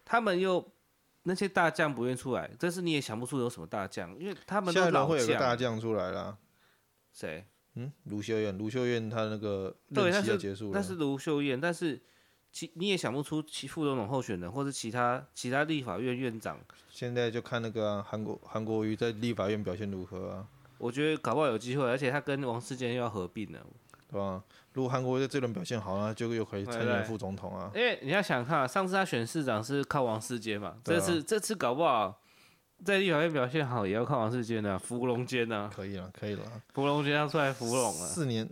他们又那些大将不愿出来，但是你也想不出有什么大将，因为他们都老将。
会有个大将出来啦。
谁？
嗯，卢秀燕。卢秀燕他那个任期要结束了。
那是卢秀燕，但是。其你也想不出其副总统候选人，或是其他其他立法院院长。
现在就看那个韩、啊、国韩国瑜在立法院表现如何啊？
我觉得搞不好有机会，而且他跟王世坚又要合并了，
对吧？如果韩国瑜在这轮表现好，那就又可以参选副总统啊。
因为你要想看，上次他选市长是靠王世坚嘛，这次、啊、这次搞不好在立法院表现好，也要靠王世坚啊，芙蓉坚啊。
可以了，可以了，
芙蓉坚要出来芙蓉了。
四年。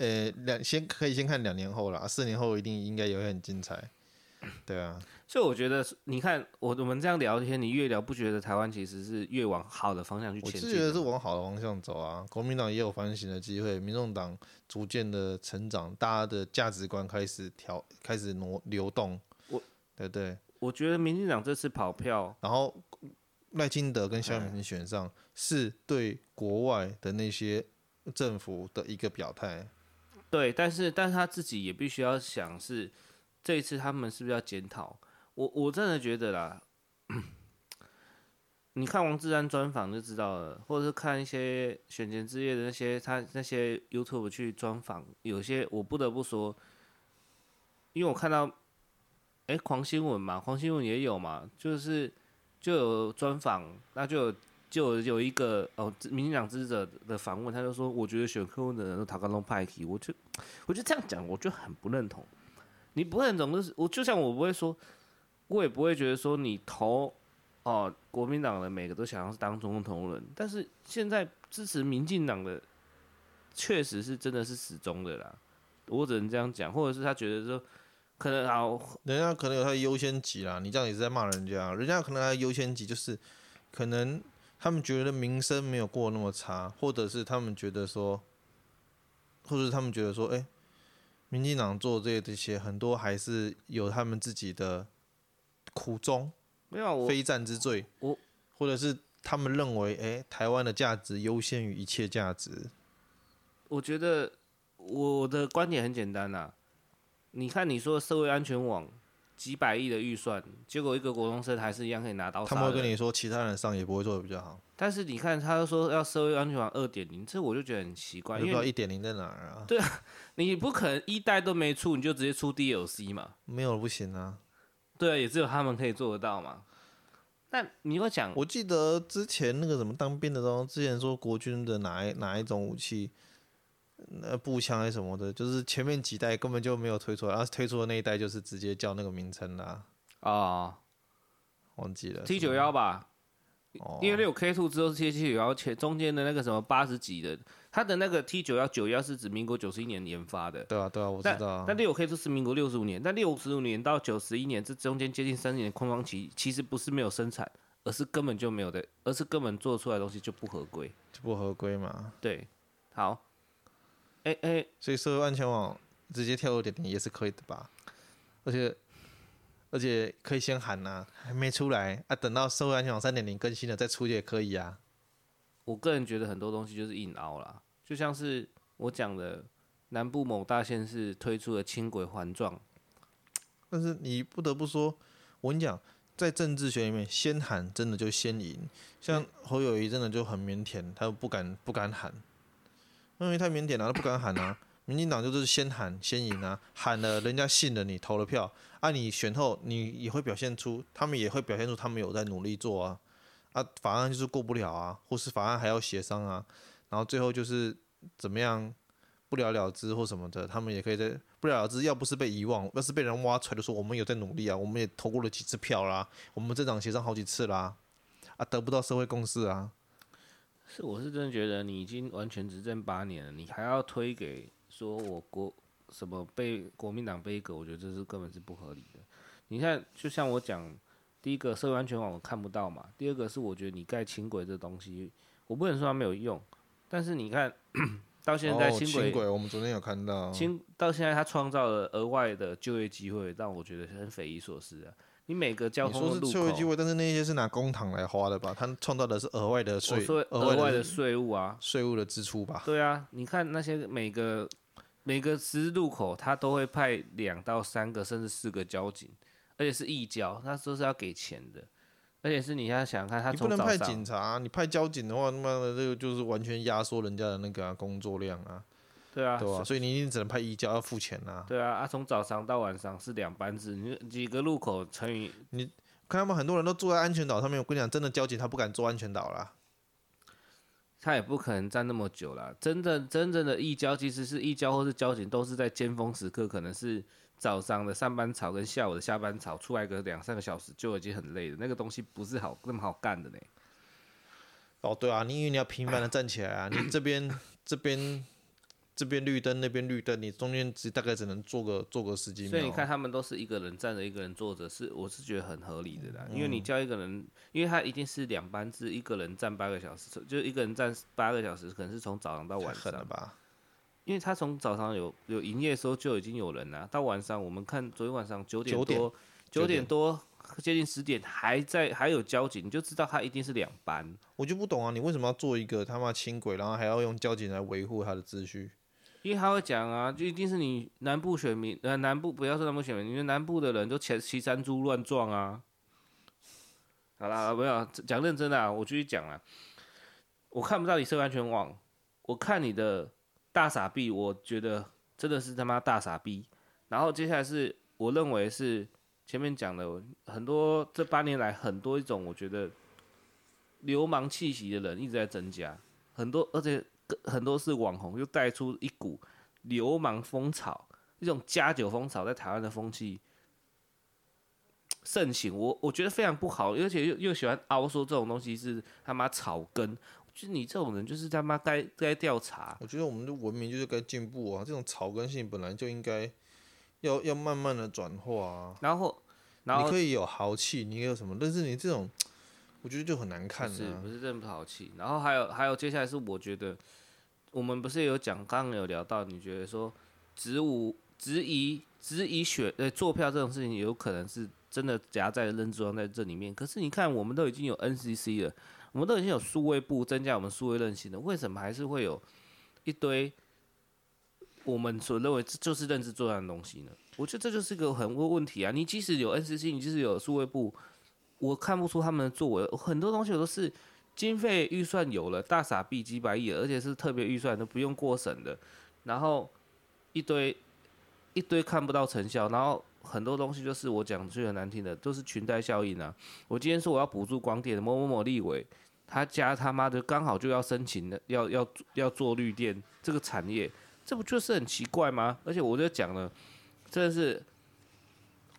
呃，两先可以先看两年后啦，四年后一定应该也会很精彩，对啊。
所以我觉得，你看我我们这样聊天，你越聊不觉得台湾其实是越往好的方向去前进？
我是觉得是往好的方向走啊。国民党也有反省的机会，民众党逐渐的成长，大家的价值观开始调，开始挪流动。我，对对。
我觉得民进党这次跑票，
然后赖清德跟萧美琴选上，是对国外的那些。政府的一个表态。
对，但是但是他自己也必须要想是这一次他们是不是要检讨？我我真的觉得啦，你看王志安专访就知道了，或者是看一些选前之夜的那些他那些 YouTube 去专访，有些我不得不说，因为我看到，哎，狂新闻嘛，狂新闻也有嘛，就是就有专访，那就。就有一个哦，民进党支持者的访问，他就说：“我觉得选柯文的人都讨高派系。”我就，我就这样讲，我就很不认同。你不认同就是我，就像我不会说，我也不会觉得说你投哦国民党的每个都想要是当总统人，但是现在支持民进党的，确实是真的是死忠的啦。我只能这样讲，或者是他觉得说，可能啊，
人家可能有他的优先级啦。你这样也是在骂人家，人家可能他的优先级就是可能。他们觉得民生没有过那么差，或者是他们觉得说，或者是他们觉得说，哎、欸，民进党做这些这些很多还是有他们自己的苦衷，
没有
非战之罪，
我
或者是他们认为，哎、欸，台湾的价值优先于一切价值。
我觉得我的观点很简单啦、啊，你看你说的社会安全网。几百亿的预算，结果一个国中生还是一样可以拿到。
他们会跟你说，其他人上也不会做的比较好。
但是你看，他说要社会安全网二点零，这我就觉得很奇怪。不知道
一点零在哪儿啊？
对啊，你不可能一代都没出，你就直接出 DLC 嘛？
没有不行啊。
对啊，也只有他们可以做得到嘛。那你会讲，
我记得之前那个什么当兵的时候，之前说国军的哪一哪一种武器？那步枪还是什么的，就是前面几代根本就没有推出来，然后推出的那一代就是直接叫那个名称啦。
啊，
忘记了
T 九幺吧？哦，因为六 K two 之后是 T 九幺，前中间的那个什么八十几的，它的那个 T 九幺九幺是指民国九十一年研发的。
对啊，对啊，我知道啊。
但六 K two 是民国六十五年，但六十五年到九十一年这中间接近三十年的空窗期，其实不是没有生产，而是根本就没有的，而是根本做出来的东西就不合规，
就不合规嘛。
对，好。哎哎，欸、
所以社会安全网直接跳入点点也是可以的吧？而且而且可以先喊呐、啊，还没出来啊，等到社会安全网三点零更新了再出也可以啊。
我个人觉得很多东西就是硬凹啦，就像是我讲的南部某大县市推出的轻轨环状，
但是你不得不说，我跟你讲，在政治学里面，先喊真的就先赢。像侯友谊真的就很腼腆，他又不敢不敢喊。因为太腼腆了，他不敢喊啊。民进党就是先喊先赢啊，喊了人家信了你投了票，啊你选后你也会表现出，他们也会表现出他们有在努力做啊，啊法案就是过不了啊，或是法案还要协商啊，然后最后就是怎么样不了了之或什么的，他们也可以在不了了之，要不是被遗忘，要是被人挖出来的说我们有在努力啊，我们也投过了几次票啦，我们这场协商好几次啦，啊得不到社会共识啊。
是，我是真的觉得你已经完全执政八年了，你还要推给说我国什么被国民党背锅，我觉得这是根本是不合理的。你看，就像我讲，第一个社会安全网我看不到嘛，第二个是我觉得你盖轻轨这东西，我不能说它没有用，但是你看 到现在轻轨，轻轨
我们昨天有看到，
轻到现在它创造了额外的就业机会，让我觉得很匪夷所思啊。你每个交通的路口，
说是机会，但是那些是拿公帑来花的吧？他创造的是额外的税，
额外的税务啊，
税务的支出吧？
对啊，你看那些每个每个十字路口，他都会派两到三个甚至四个交警，而且是义交，他都是要给钱的，而且是你要想看他，你
不能派警察，你派交警的话，他妈的这个就是完全压缩人家的那个、啊、工作量啊。
对啊，
对啊，所以你一定只能派一交，要付钱呐。
对啊，啊，从早上到晚上是两班制，你几个路口乘以
你，看他们很多人都坐在安全岛上面，我跟你讲，真的交警他不敢坐安全岛啦，
他也不可能站那么久啦。真正真正的义交，其实是义交或是交警，都是在尖峰时刻，可能是早上的上班潮跟下午的下班潮，出来个两三个小时就已经很累了。那个东西不是好那么好干的呢。
哦，对啊，你因为你要频繁的站起来啊，你这边 这边。这边绿灯，那边绿灯，你中间只大概只能坐个坐个十几秒。
所以你看，他们都是一个人站着，一个人坐着，是我是觉得很合理的啦。因为你叫一个人，因为他一定是两班制，一个人站八个小时，就一个人站八个小时，可能是从早上到晚上
吧。
因为他从早上有有营业的时候就已经有人了，到晚上我们看昨天晚上九点多九点多接近十点还在还有交警，你就知道他一定是两班。
我就不懂啊，你为什么要做一个他妈轻轨，然后还要用交警来维护他的秩序？
因为他会讲啊，就一定是你南部选民，呃，南部不要说南部选民，你们南部的人都骑骑山猪乱撞啊。好啦，不要讲认真的，我继续讲啊。我看不到你设安全网，我看你的大傻逼，我觉得真的是他妈大傻逼。然后接下来是我认为是前面讲的很多这八年来很多一种我觉得流氓气息的人一直在增加，很多而且。很多是网红，又带出一股流氓风潮，一种加酒风潮在台湾的风气盛行。我我觉得非常不好，而且又又喜欢凹说这种东西是他妈草根。就你这种人，就是他妈该该调查。
我觉得我们的文明就是该进步啊！这种草根性本来就应该要要慢慢的转化啊。
然后，然后
你可以有豪气，你可以有什么？但是你这种，我觉得就很难看
是不是这么豪气。然后还有还有，接下来是我觉得。我们不是有讲，刚刚有聊到，你觉得说，质无质疑质疑选呃坐票这种事情，有可能是真的夹在认知装在这里面。可是你看，我们都已经有 NCC 了，我们都已经有数位部增加我们数位韧性了，为什么还是会有一堆我们所认为这就是认知作战的东西呢？我觉得这就是一个很多问题啊！你即使有 NCC，你即使有数位部，我看不出他们的作为，很多东西都是。经费预算有了，大傻逼几百亿，而且是特别预算都不用过审的，然后一堆一堆看不到成效，然后很多东西就是我讲最很难听的，都是裙带效应啊！我今天说我要补助光电的某某某立委，他家他妈的刚好就要申请的，要要要做绿电这个产业，这不就是很奇怪吗？而且我就讲了，真的是，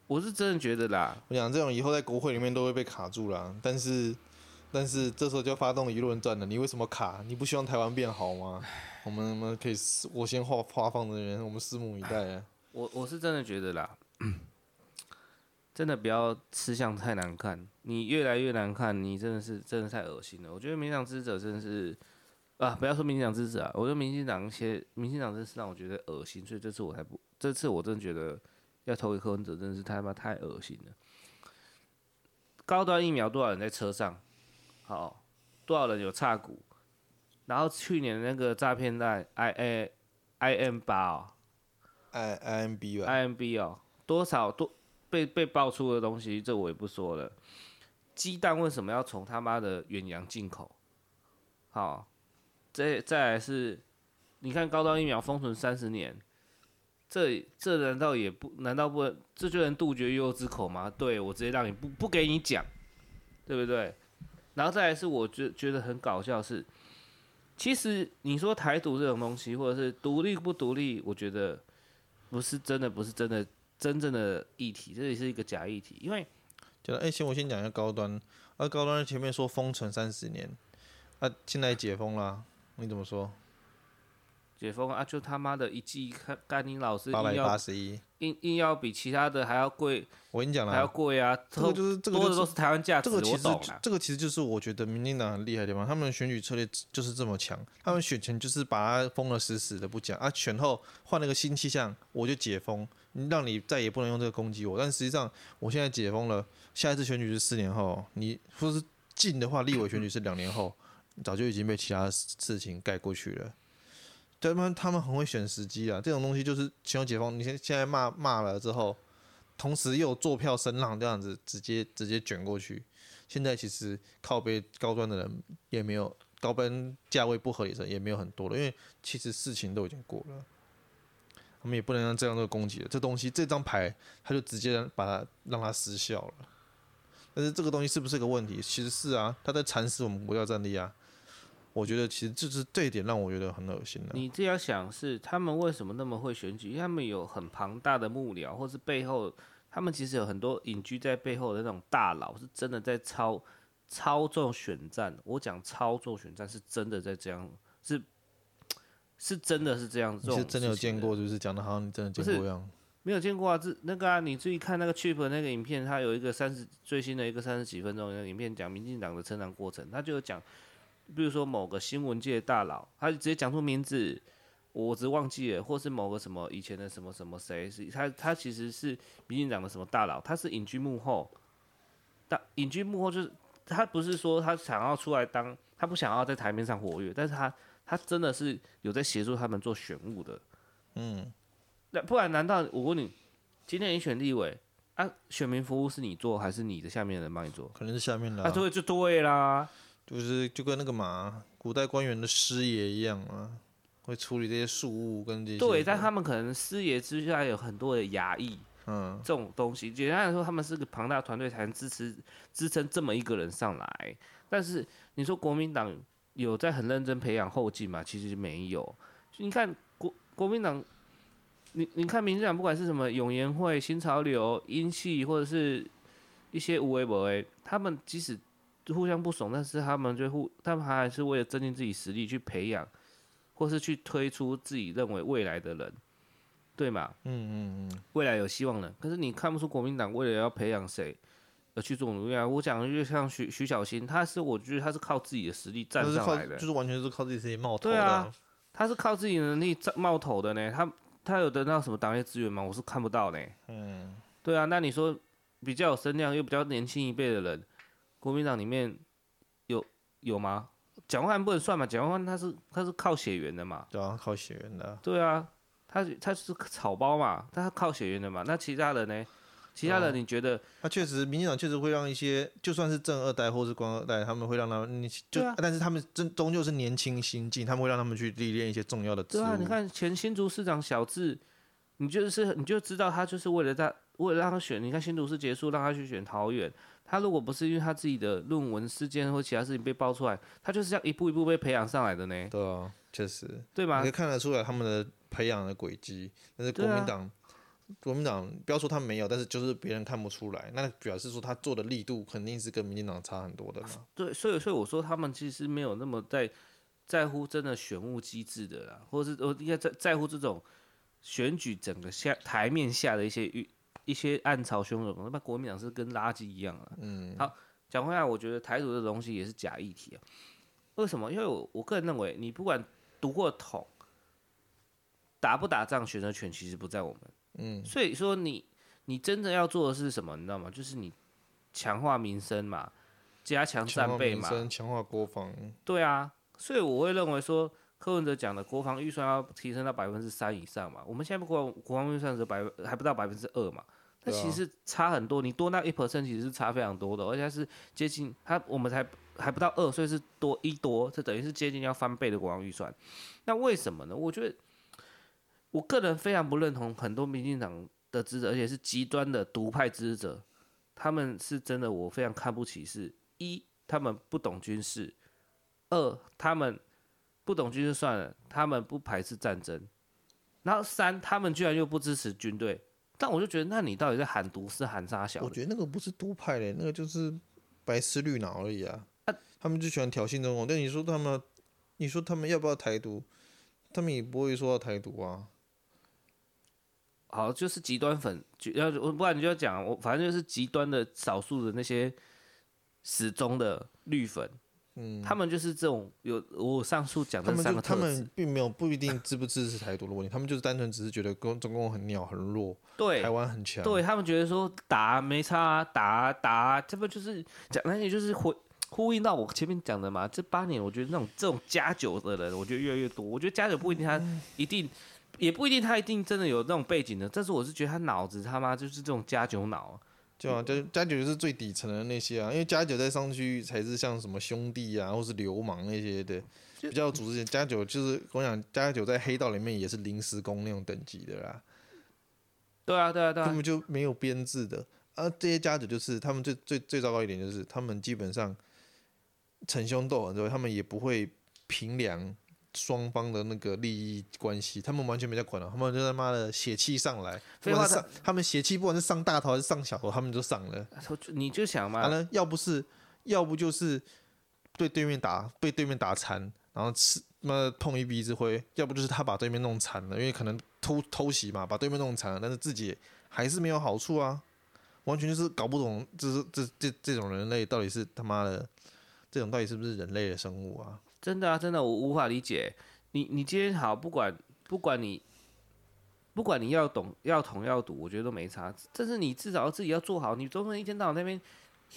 我是真的觉得啦，
我讲这种以后在国会里面都会被卡住啦，但是。但是这时候就发动舆论战了，你为什么卡？你不希望台湾变好吗？我们我们可以，我先画画放的人，我们拭目以待啊。
我我是真的觉得啦，真的不要吃相太难看，你越来越难看，你真的是真的太恶心了。我觉得民进党支持者真的是啊，不要说民进党支持啊，我觉得民进党一些民进党真是让我觉得恶心，所以这次我才不，这次我真的觉得要投给柯文哲真的是他妈太恶心了。高端疫苗多少人在车上？好，多少人有差股？然后去年那个诈骗案，I A I M 八哦
，I I M B 吧
，I M B 哦，多少多被被爆出的东西，这我也不说了。鸡蛋为什么要从他妈的远洋进口？好，再再来是，你看高端疫苗封存三十年，这这难道也不难道不能这就能杜绝悠悠之口吗？对，我直接让你不不给你讲，对不对？然后再来是，我觉觉得很搞笑是，其实你说台独这种东西，或者是独立不独立，我觉得不是真的，不是真的真正的议题，这也是一个假议题。因为，
觉得哎，先我先讲一下高端，而、啊、高端前面说封存三十年，啊，现在解封了，你怎么说？
解封啊！就他妈的一季看甘宁老师
八百八十一，
硬硬要比其他的还要贵。
我跟你讲了，
还要贵啊！
这个就是这个、就是、
多的都是台湾价值，
这个其
实
这个其实就是我觉得民进党很厉害的地方，他们选举策略就是这么强。他们选前就是把它封了死死的不讲啊，选后换了个新气象，我就解封，让你再也不能用这个攻击我。但实际上我现在解封了，下一次选举是四年后，你说是近的话，立委选举是两年后，早就已经被其他事情盖过去了。他们他们很会选时机啊，这种东西就是全球解封，你现现在骂骂了之后，同时又有做票声浪这样子，直接直接卷过去。现在其实靠背高端的人也没有，高端价位不合理的也没有很多了，因为其实事情都已经过了，我们也不能让这样的攻击了。这东西这张牌，他就直接把它让它失效了。但是这个东西是不是个问题？其实是啊，他在蚕食我们国家战力啊。我觉得其实就是这一点让我觉得很恶心的。
你这样想是他们为什么那么会选举？因为他们有很庞大的幕僚，或是背后他们其实有很多隐居在背后的那种大佬，是真的在操操纵选战。我讲操作选战是真的在这样，是是真的是这样。
你是真的有见过，就是讲的好像你真的见过一样。
没有见过啊，这那个啊，你注意看那个 Chip 那个影片，它有一个三十最新的一个三十几分钟的影片，讲民进党的成长过程，他就有讲。比如说某个新闻界的大佬，他就直接讲出名字，我只忘记了，或是某个什么以前的什么什么谁是他，他其实是民进党的什么大佬，他是隐居幕后，当隐居幕后，就是他不是说他想要出来当，他不想要在台面上活跃，但是他他真的是有在协助他们做选务的，嗯，那不然难道我问你，今天你选立委啊，选民服务是你做还是你的下面的人帮你做？
可能是下面的啊，
啊，对，就对啦，
就是就跟那个嘛，古代官员的师爷一样啊。会处理这些事务跟这些。
对，但他们可能师爷之下有很多的衙役，嗯，这种东西，简单来说，他们是个庞大团队才能支持支撑这么一个人上来。但是你说国民党有在很认真培养后继嘛？其实没有。你看国国民党，你你看民进党不管是什么永延会、新潮流、英系，或者是一些无为不为，他们即使互相不怂，但是他们就互，他们还是为了增进自己实力去培养。或是去推出自己认为未来的人，对吗？嗯嗯嗯，未来有希望的。可是你看不出国民党为了要培养谁而去做努力啊？我讲的就像徐徐小新，他是我觉得他是靠自己的实力站上来的，
就是完全是靠自己实力冒头的。
对啊，他是靠自己能力冒头的呢。他他有得到什么党内资源吗？我是看不到呢。嗯，对啊，那你说比较有声量又比较年轻一辈的人，国民党里面有有吗？蒋万安不能算嘛？蒋万安他是他是靠血缘的嘛？
对啊，靠血缘的。
对啊，他他是草包嘛，他靠血缘的嘛。那其他人呢？其他人你觉得？
他确实，民进党确实会让一些，就算是正二代或是官二代，他们会让他们，就、啊、但是他们真终究是年轻心境，他们会让他们去历练一些重要的职务。对啊，
你看前新竹市长小智，你就是你就知道他就是为了他为了让他选，你看新竹市结束让他去选桃园。他如果不是因为他自己的论文事件或其他事情被爆出来，他就是这样一步一步被培养上来的呢。
对啊，确实，
对吧？
你可以看得出来他们的培养的轨迹。但是国民党，啊、国民党不要说他没有，但是就是别人看不出来，那表示说他做的力度肯定是跟民进党差很多的嘛。
对，所以所以我说他们其实没有那么在在乎真的选务机制的啦，或者是我应该在在乎这种选举整个下台面下的一些一些暗潮汹涌，那国民党是跟垃圾一样啊。嗯，好，讲回来，我觉得台独的东西也是假议题啊。为什么？因为我我个人认为，你不管读过统，打不打仗，选择权其实不在我们。嗯，所以说你你真正要做的是什么？你知道吗？就是你强化民生嘛，加强战备嘛，
强化国防。
对啊，所以我会认为说。柯文哲讲的国防预算要提升到百分之三以上嘛？我们现在国国防预算是百还不到百分之二嘛？那其实差很多，你多那一 percent 其实是差非常多的，而且是接近它，我们才还不到二，所以是多一多，这等于是接近要翻倍的国防预算。那为什么呢？我觉得我个人非常不认同很多民进党的支持者，而且是极端的独派支持者，他们是真的我非常看不起是，是一他们不懂军事，二他们。不懂军事算了，他们不排斥战争，然后三，他们居然又不支持军队，但我就觉得，那你到底在喊毒是喊啥小？
我觉得那个不是独派嘞，那个就是白痴绿脑而已啊。啊，他们就喜欢挑衅中共，但你说他们，你说他们要不要台独？他们也不会说要台独啊。
好，就是极端粉，要不然你就要讲我，反正就是极端的少数的那些死忠的绿粉。嗯，他们就是这种有我上述讲的三个
他们并没有不一定支不支持台独的问题，他们就是单纯只是觉得中共很鸟很弱，
对，
台湾很强，
对他们觉得说打没差啊，打打这不就是讲那些就是回呼应到我前面讲的嘛？这八年我觉得那种这种加九的人，我觉得越来越多。我觉得加九不一定他一定，也不一定他一定真的有那种背景的，但是我是觉得他脑子他妈就是这种加九脑。
就啊，加加九是最底层的那些啊，因为加九再上去才是像什么兄弟啊，或是流氓那些的，比较有组织性。加九就是我想，加九在黑道里面也是临时工那种等级的啦。
对啊，对啊，对啊，
根本就没有编制的。而、啊、这些加九就是他们最最最糟糕一点，就是他们基本上逞凶斗狠之后，他们也不会评量。双方的那个利益关系，他们完全没在管了，他们就他妈的血气上来，不管是上他们血气不管是上大头还是上小头，他们就上了。
你就想嘛，
完了，要不是，要不就是对对面打，被对面打残，然后吃那碰一鼻子灰，要不就是他把对面弄残了，因为可能偷偷袭嘛，把对面弄残了，但是自己还是没有好处啊，完全就是搞不懂，就是这这这种人类到底是他妈的，这种到底是不是人类的生物啊？
真的啊，真的，我无法理解。你你今天好，不管不管你不管你要懂要统要独，我觉得都没差。但是你至少要自己要做好，你总不能一天到晚那边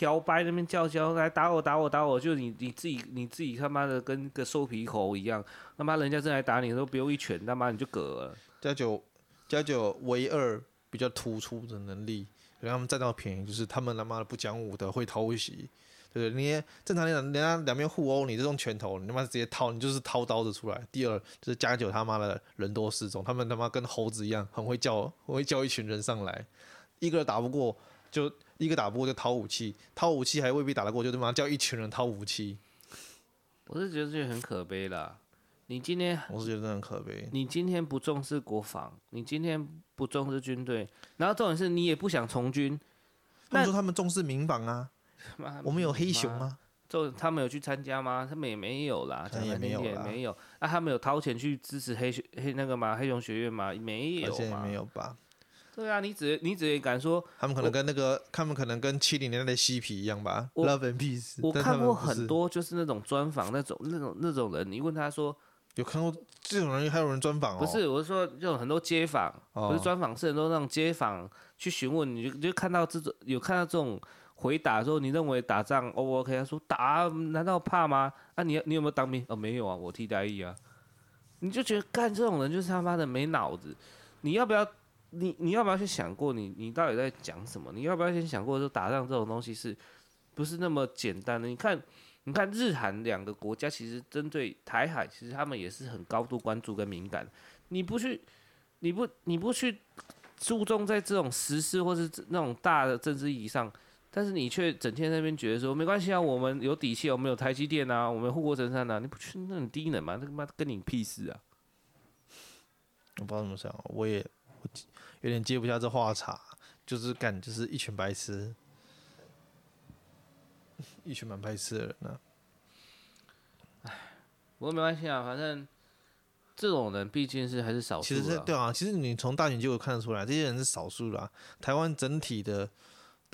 摇摆那边叫嚣来打我打我打我，就你你自己你自己他妈的跟个瘦皮猴一样，他妈人家正来打你的时候，不用一拳，他妈你就嗝了。
加九加九唯二比较突出的能力，让他们占到便宜，就是他们他妈的不讲武德会偷袭，对不对？你正常来讲，人家两边互殴，你这种拳头，你他妈直接掏，你就是掏刀子出来。第二就是加九他妈的人多势众，他们他妈跟猴子一样，很会叫，很会叫一群人上来，一个打不过就。一个打不过就掏武器，掏武器还未必打得过，就他妈叫一群人掏武器。
我是觉得这很可悲啦。你今天
我是觉得很可悲。
你今天不重视国防，你今天不重视军队，然后重点是你也不想从军。
他们说他们重视民防啊。我们有黑熊吗？
就他们有去参加吗？他们也没有啦，讲难听点也没有。那、啊、他们有掏钱去支持黑黑那个吗？黑熊学院吗？没有，
也没有吧。
对啊，你只你只敢说
他们可能跟那个，他们可能跟七零年代的嬉皮一样吧。Love and Peace。
我看过很多，就是那种专访那种那种那种人，你问他说，
有看过这种人，还有人专访哦？
不是，我是说，这种很多街访，不是专访，是很多那种街访去询问，你就就看到这种有看到这种回答说，你认为打仗 O 不 OK？他说打，难道怕吗？啊，你你有没有当兵？哦，没有啊，我替代役啊。你就觉得干这种人就是他妈的没脑子，你要不要？你你要不要去想过你你到底在讲什么？你要不要先想过说打仗这种东西是不是那么简单的？你看，你看日韩两个国家其实针对台海，其实他们也是很高度关注跟敏感。你不去，你不你不去注重在这种时事或是那种大的政治意义上，但是你却整天在那边觉得说没关系啊，我们有底气，我们有台积电啊，我们护国神山啊，你不去那很低能吗？那他妈跟你屁事啊！
我不知道怎么想，我也。有点接不下这话茬，就是干，就是一群白痴，一群蛮白痴的人呢、啊。
唉，不过没关系啊，反正这种人毕竟是还是少数。
其实对啊，其实你从大选结果看得出来，这些人是少数啦。台湾整体的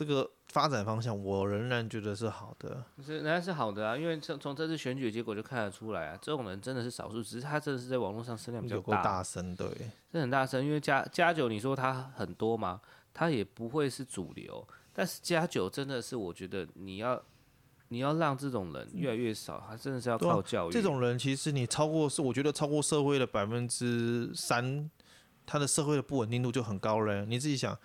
这个发展方向，我仍然觉得是好的。
是仍然是好的啊，因为从从这次选举结果就看得出来啊，这种人真的是少数，只是他真的是在网络上声量比较大。
有大声，对。
是很大声，因为加加九，你说他很多吗？他也不会是主流，但是加九真的是，我觉得你要你要让这种人越来越少，他真的是要靠教育。
这种人其实你超过是，我觉得超过社会的百分之三，他的社会的不稳定度就很高了。你自己想，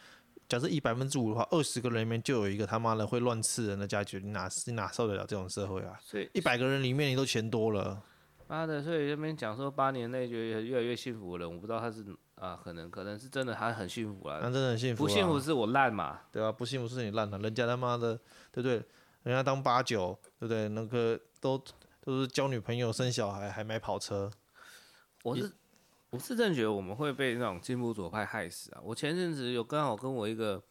假设以百分之五的话，二十个人里面就有一个他妈的会乱刺人的家具，你哪你哪受得了这种社会啊？所以一百个人里面你都钱多了。
妈的，所以这边讲说八年内觉得越来越幸福的人，我不知道他是啊，可能可能是真的，他很幸福啊。
那真的很幸福，啊。
不幸福是我烂嘛？
对啊，不幸福是你烂了，人家他妈的，对不对？人家当八九，对不对？那个都都是交女朋友、生小孩，还买跑车。
我是我是真觉得我们会被那种进步左派害死啊！我前阵子有刚好跟我一个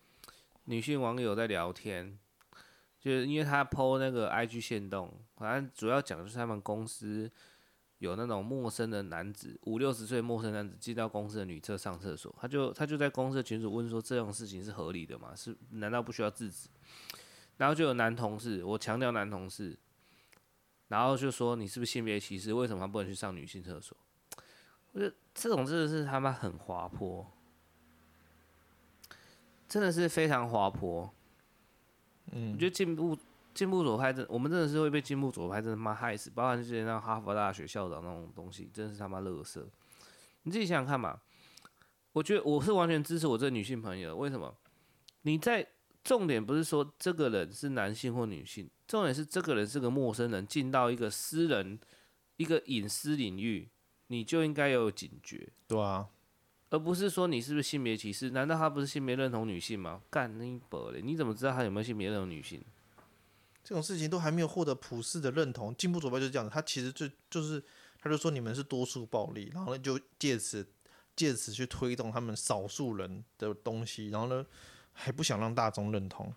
女性网友在聊天，就是因为他 PO 那个 IG 限动，反正主要讲的就是他们公司。有那种陌生的男子，五六十岁陌生男子进到公司的女厕上厕所，他就他就在公司的群组问说：“这种事情是合理的吗？是难道不需要制止？”然后就有男同事，我强调男同事，然后就说：“你是不是性别歧视？为什么他不能去上女性厕所？”我觉得这种真的是他妈很滑坡，真的是非常滑坡。嗯，我觉得进步。进步左派真，我们真的是会被进步左派真的妈害死，包含之前那哈佛大学校长那种东西，真的是他妈乐色。你自己想想看嘛，我觉得我是完全支持我这女性朋友。为什么？你在重点不是说这个人是男性或女性，重点是这个人是个陌生人进到一个私人、一个隐私领域，你就应该要有警觉。
对啊，
而不是说你是不是性别歧视？难道他不是性别认同女性吗？干你伯嘞！你怎么知道他有没有性别认同女性？
这种事情都还没有获得普世的认同，进步左派就是这样的。他其实就就是，他就说你们是多数暴力，然后呢就借此借此去推动他们少数人的东西，然后呢还不想让大众认同。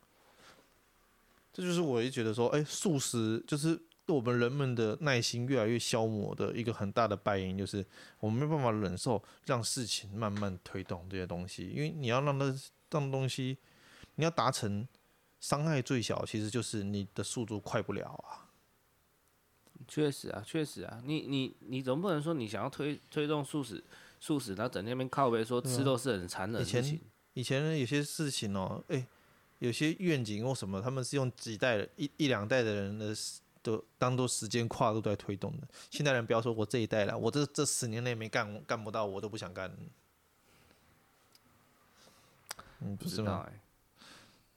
这就是我也觉得说，哎，素食就是我们人们的耐心越来越消磨的一个很大的败因，就是我们没办法忍受让事情慢慢推动这些东西，因为你要让它让东西，你要达成。伤害最小，其实就是你的速度快不了啊。
确实啊，确实啊，你你你总不能说你想要推推动素食素食，然后整天那边靠背说吃肉是很残忍的事情。
以前以前有些事情哦，诶、欸，有些愿景或什么，他们是用几代一一两代的人的都当做时间跨度在推动的。现代人不要说我这一代了，我这这十年内没干干不到，我都不想干。嗯，不是吗？欸、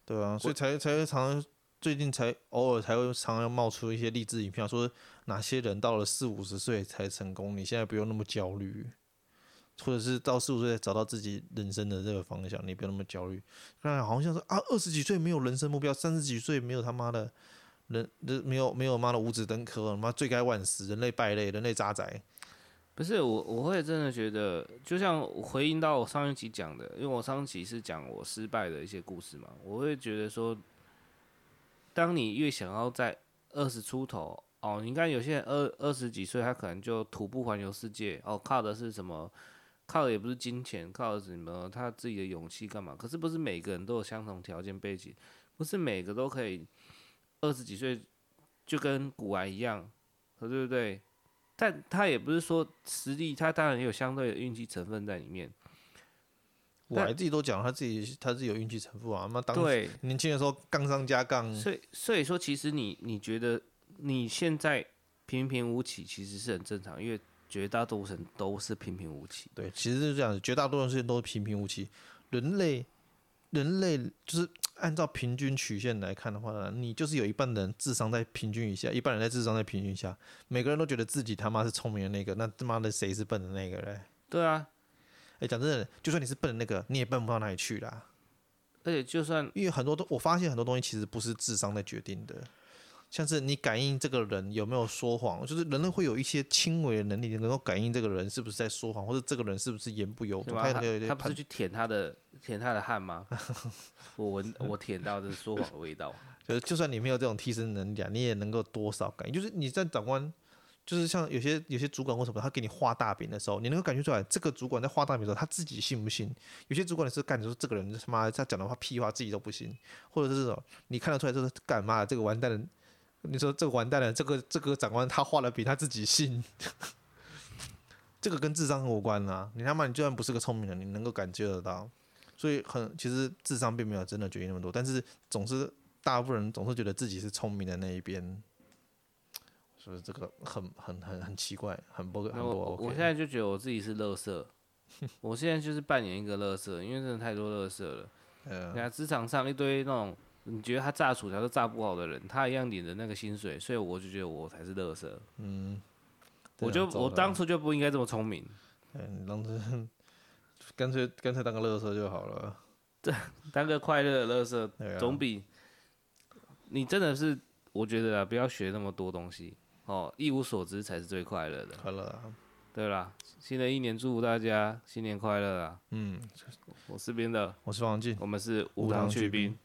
对啊，所以才才会常常最近才偶尔才会常常冒出一些励志影片，说哪些人到了四五十岁才成功，你现在不用那么焦虑。或者是到四五岁找到自己人生的这个方向，你不要那么焦虑。看好像说啊，二十几岁没有人生目标，三十几岁没有他妈的人，人没有没有妈的五子登科，妈罪该万死，人类败类，人类渣仔。
不是我，我会真的觉得，就像回应到我上一集讲的，因为我上一集是讲我失败的一些故事嘛，我会觉得说，当你越想要在二十出头哦，你看有些人二二十几岁，他可能就徒步环游世界哦，靠的是什么？靠的也不是金钱，靠的是什么？他自己的勇气干嘛？可是不是每个人都有相同条件背景，不是每个都可以二十几岁就跟古玩一样，对不对？但他也不是说实力，他当然也有相对的运气成分在里面。
我还自己都讲他自己他是有运气成分啊，那当对年轻的时候杠上加杠。
所以所以说，其实你你觉得你现在平平无奇，其实是很正常，因为。绝大多数人都是平平无奇。
对，其实是这样子，绝大多数人都是平平无奇。人类，人类就是按照平均曲线来看的话呢，你就是有一半人智商在平均以下，一半人在智商在平均以下。每个人都觉得自己他妈是聪明的那个，那他妈的谁是笨的那个嘞？
对啊，
哎、欸，讲真的，就算你是笨的那个，你也笨不到哪里去啦。
而且就算
因为很多东，我发现很多东西其实不是智商在决定的。像是你感应这个人有没有说谎，就是人类会有一些轻微的能力，能够感应这个人是不是在说谎，或者这个人是不是言不由衷。他
他不是去舔他的舔他的汗吗？我闻我舔到的是说谎的味道。
就是就算你没有这种替身能力，你也能够多少感应。就是你在长官，就是像有些有些主管或什么，他给你画大饼的时候，你能够感觉出来，这个主管在画大饼的时候，他自己信不信？有些主管你是干的说这个人他妈他讲的话屁话自己都不信，或者是这种你看得出来就是干嘛这个完蛋的。你说这个完蛋了，这个这个长官他画的比他自己信，这个跟智商无关啊！你他妈你就算不是个聪明人，你能够感觉得到，所以很其实智商并没有真的决定那么多，但是总是大部分人总是觉得自己是聪明的那一边，所以这个很很很很奇怪，很 不很不 OK。
我现在就觉得我自己是乐色，我现在就是扮演一个乐色，因为真的太多乐色了。你看职场上一堆那种。你觉得他炸薯条都炸不好的人，他一样领着那个薪水，所以我就觉得我才是乐色。嗯，我就我当初就不应该这么聪明。
嗯，当初 干脆干脆当个乐色就好了。
这当个快乐的乐色，总比你真的是，我觉得啊，不要学那么多东西哦，一无所知才是最快乐的。
快乐啊！
对啦，新的一年祝福大家新年快乐啊！嗯，我是边的，
我是王进，
我们是无糖去冰。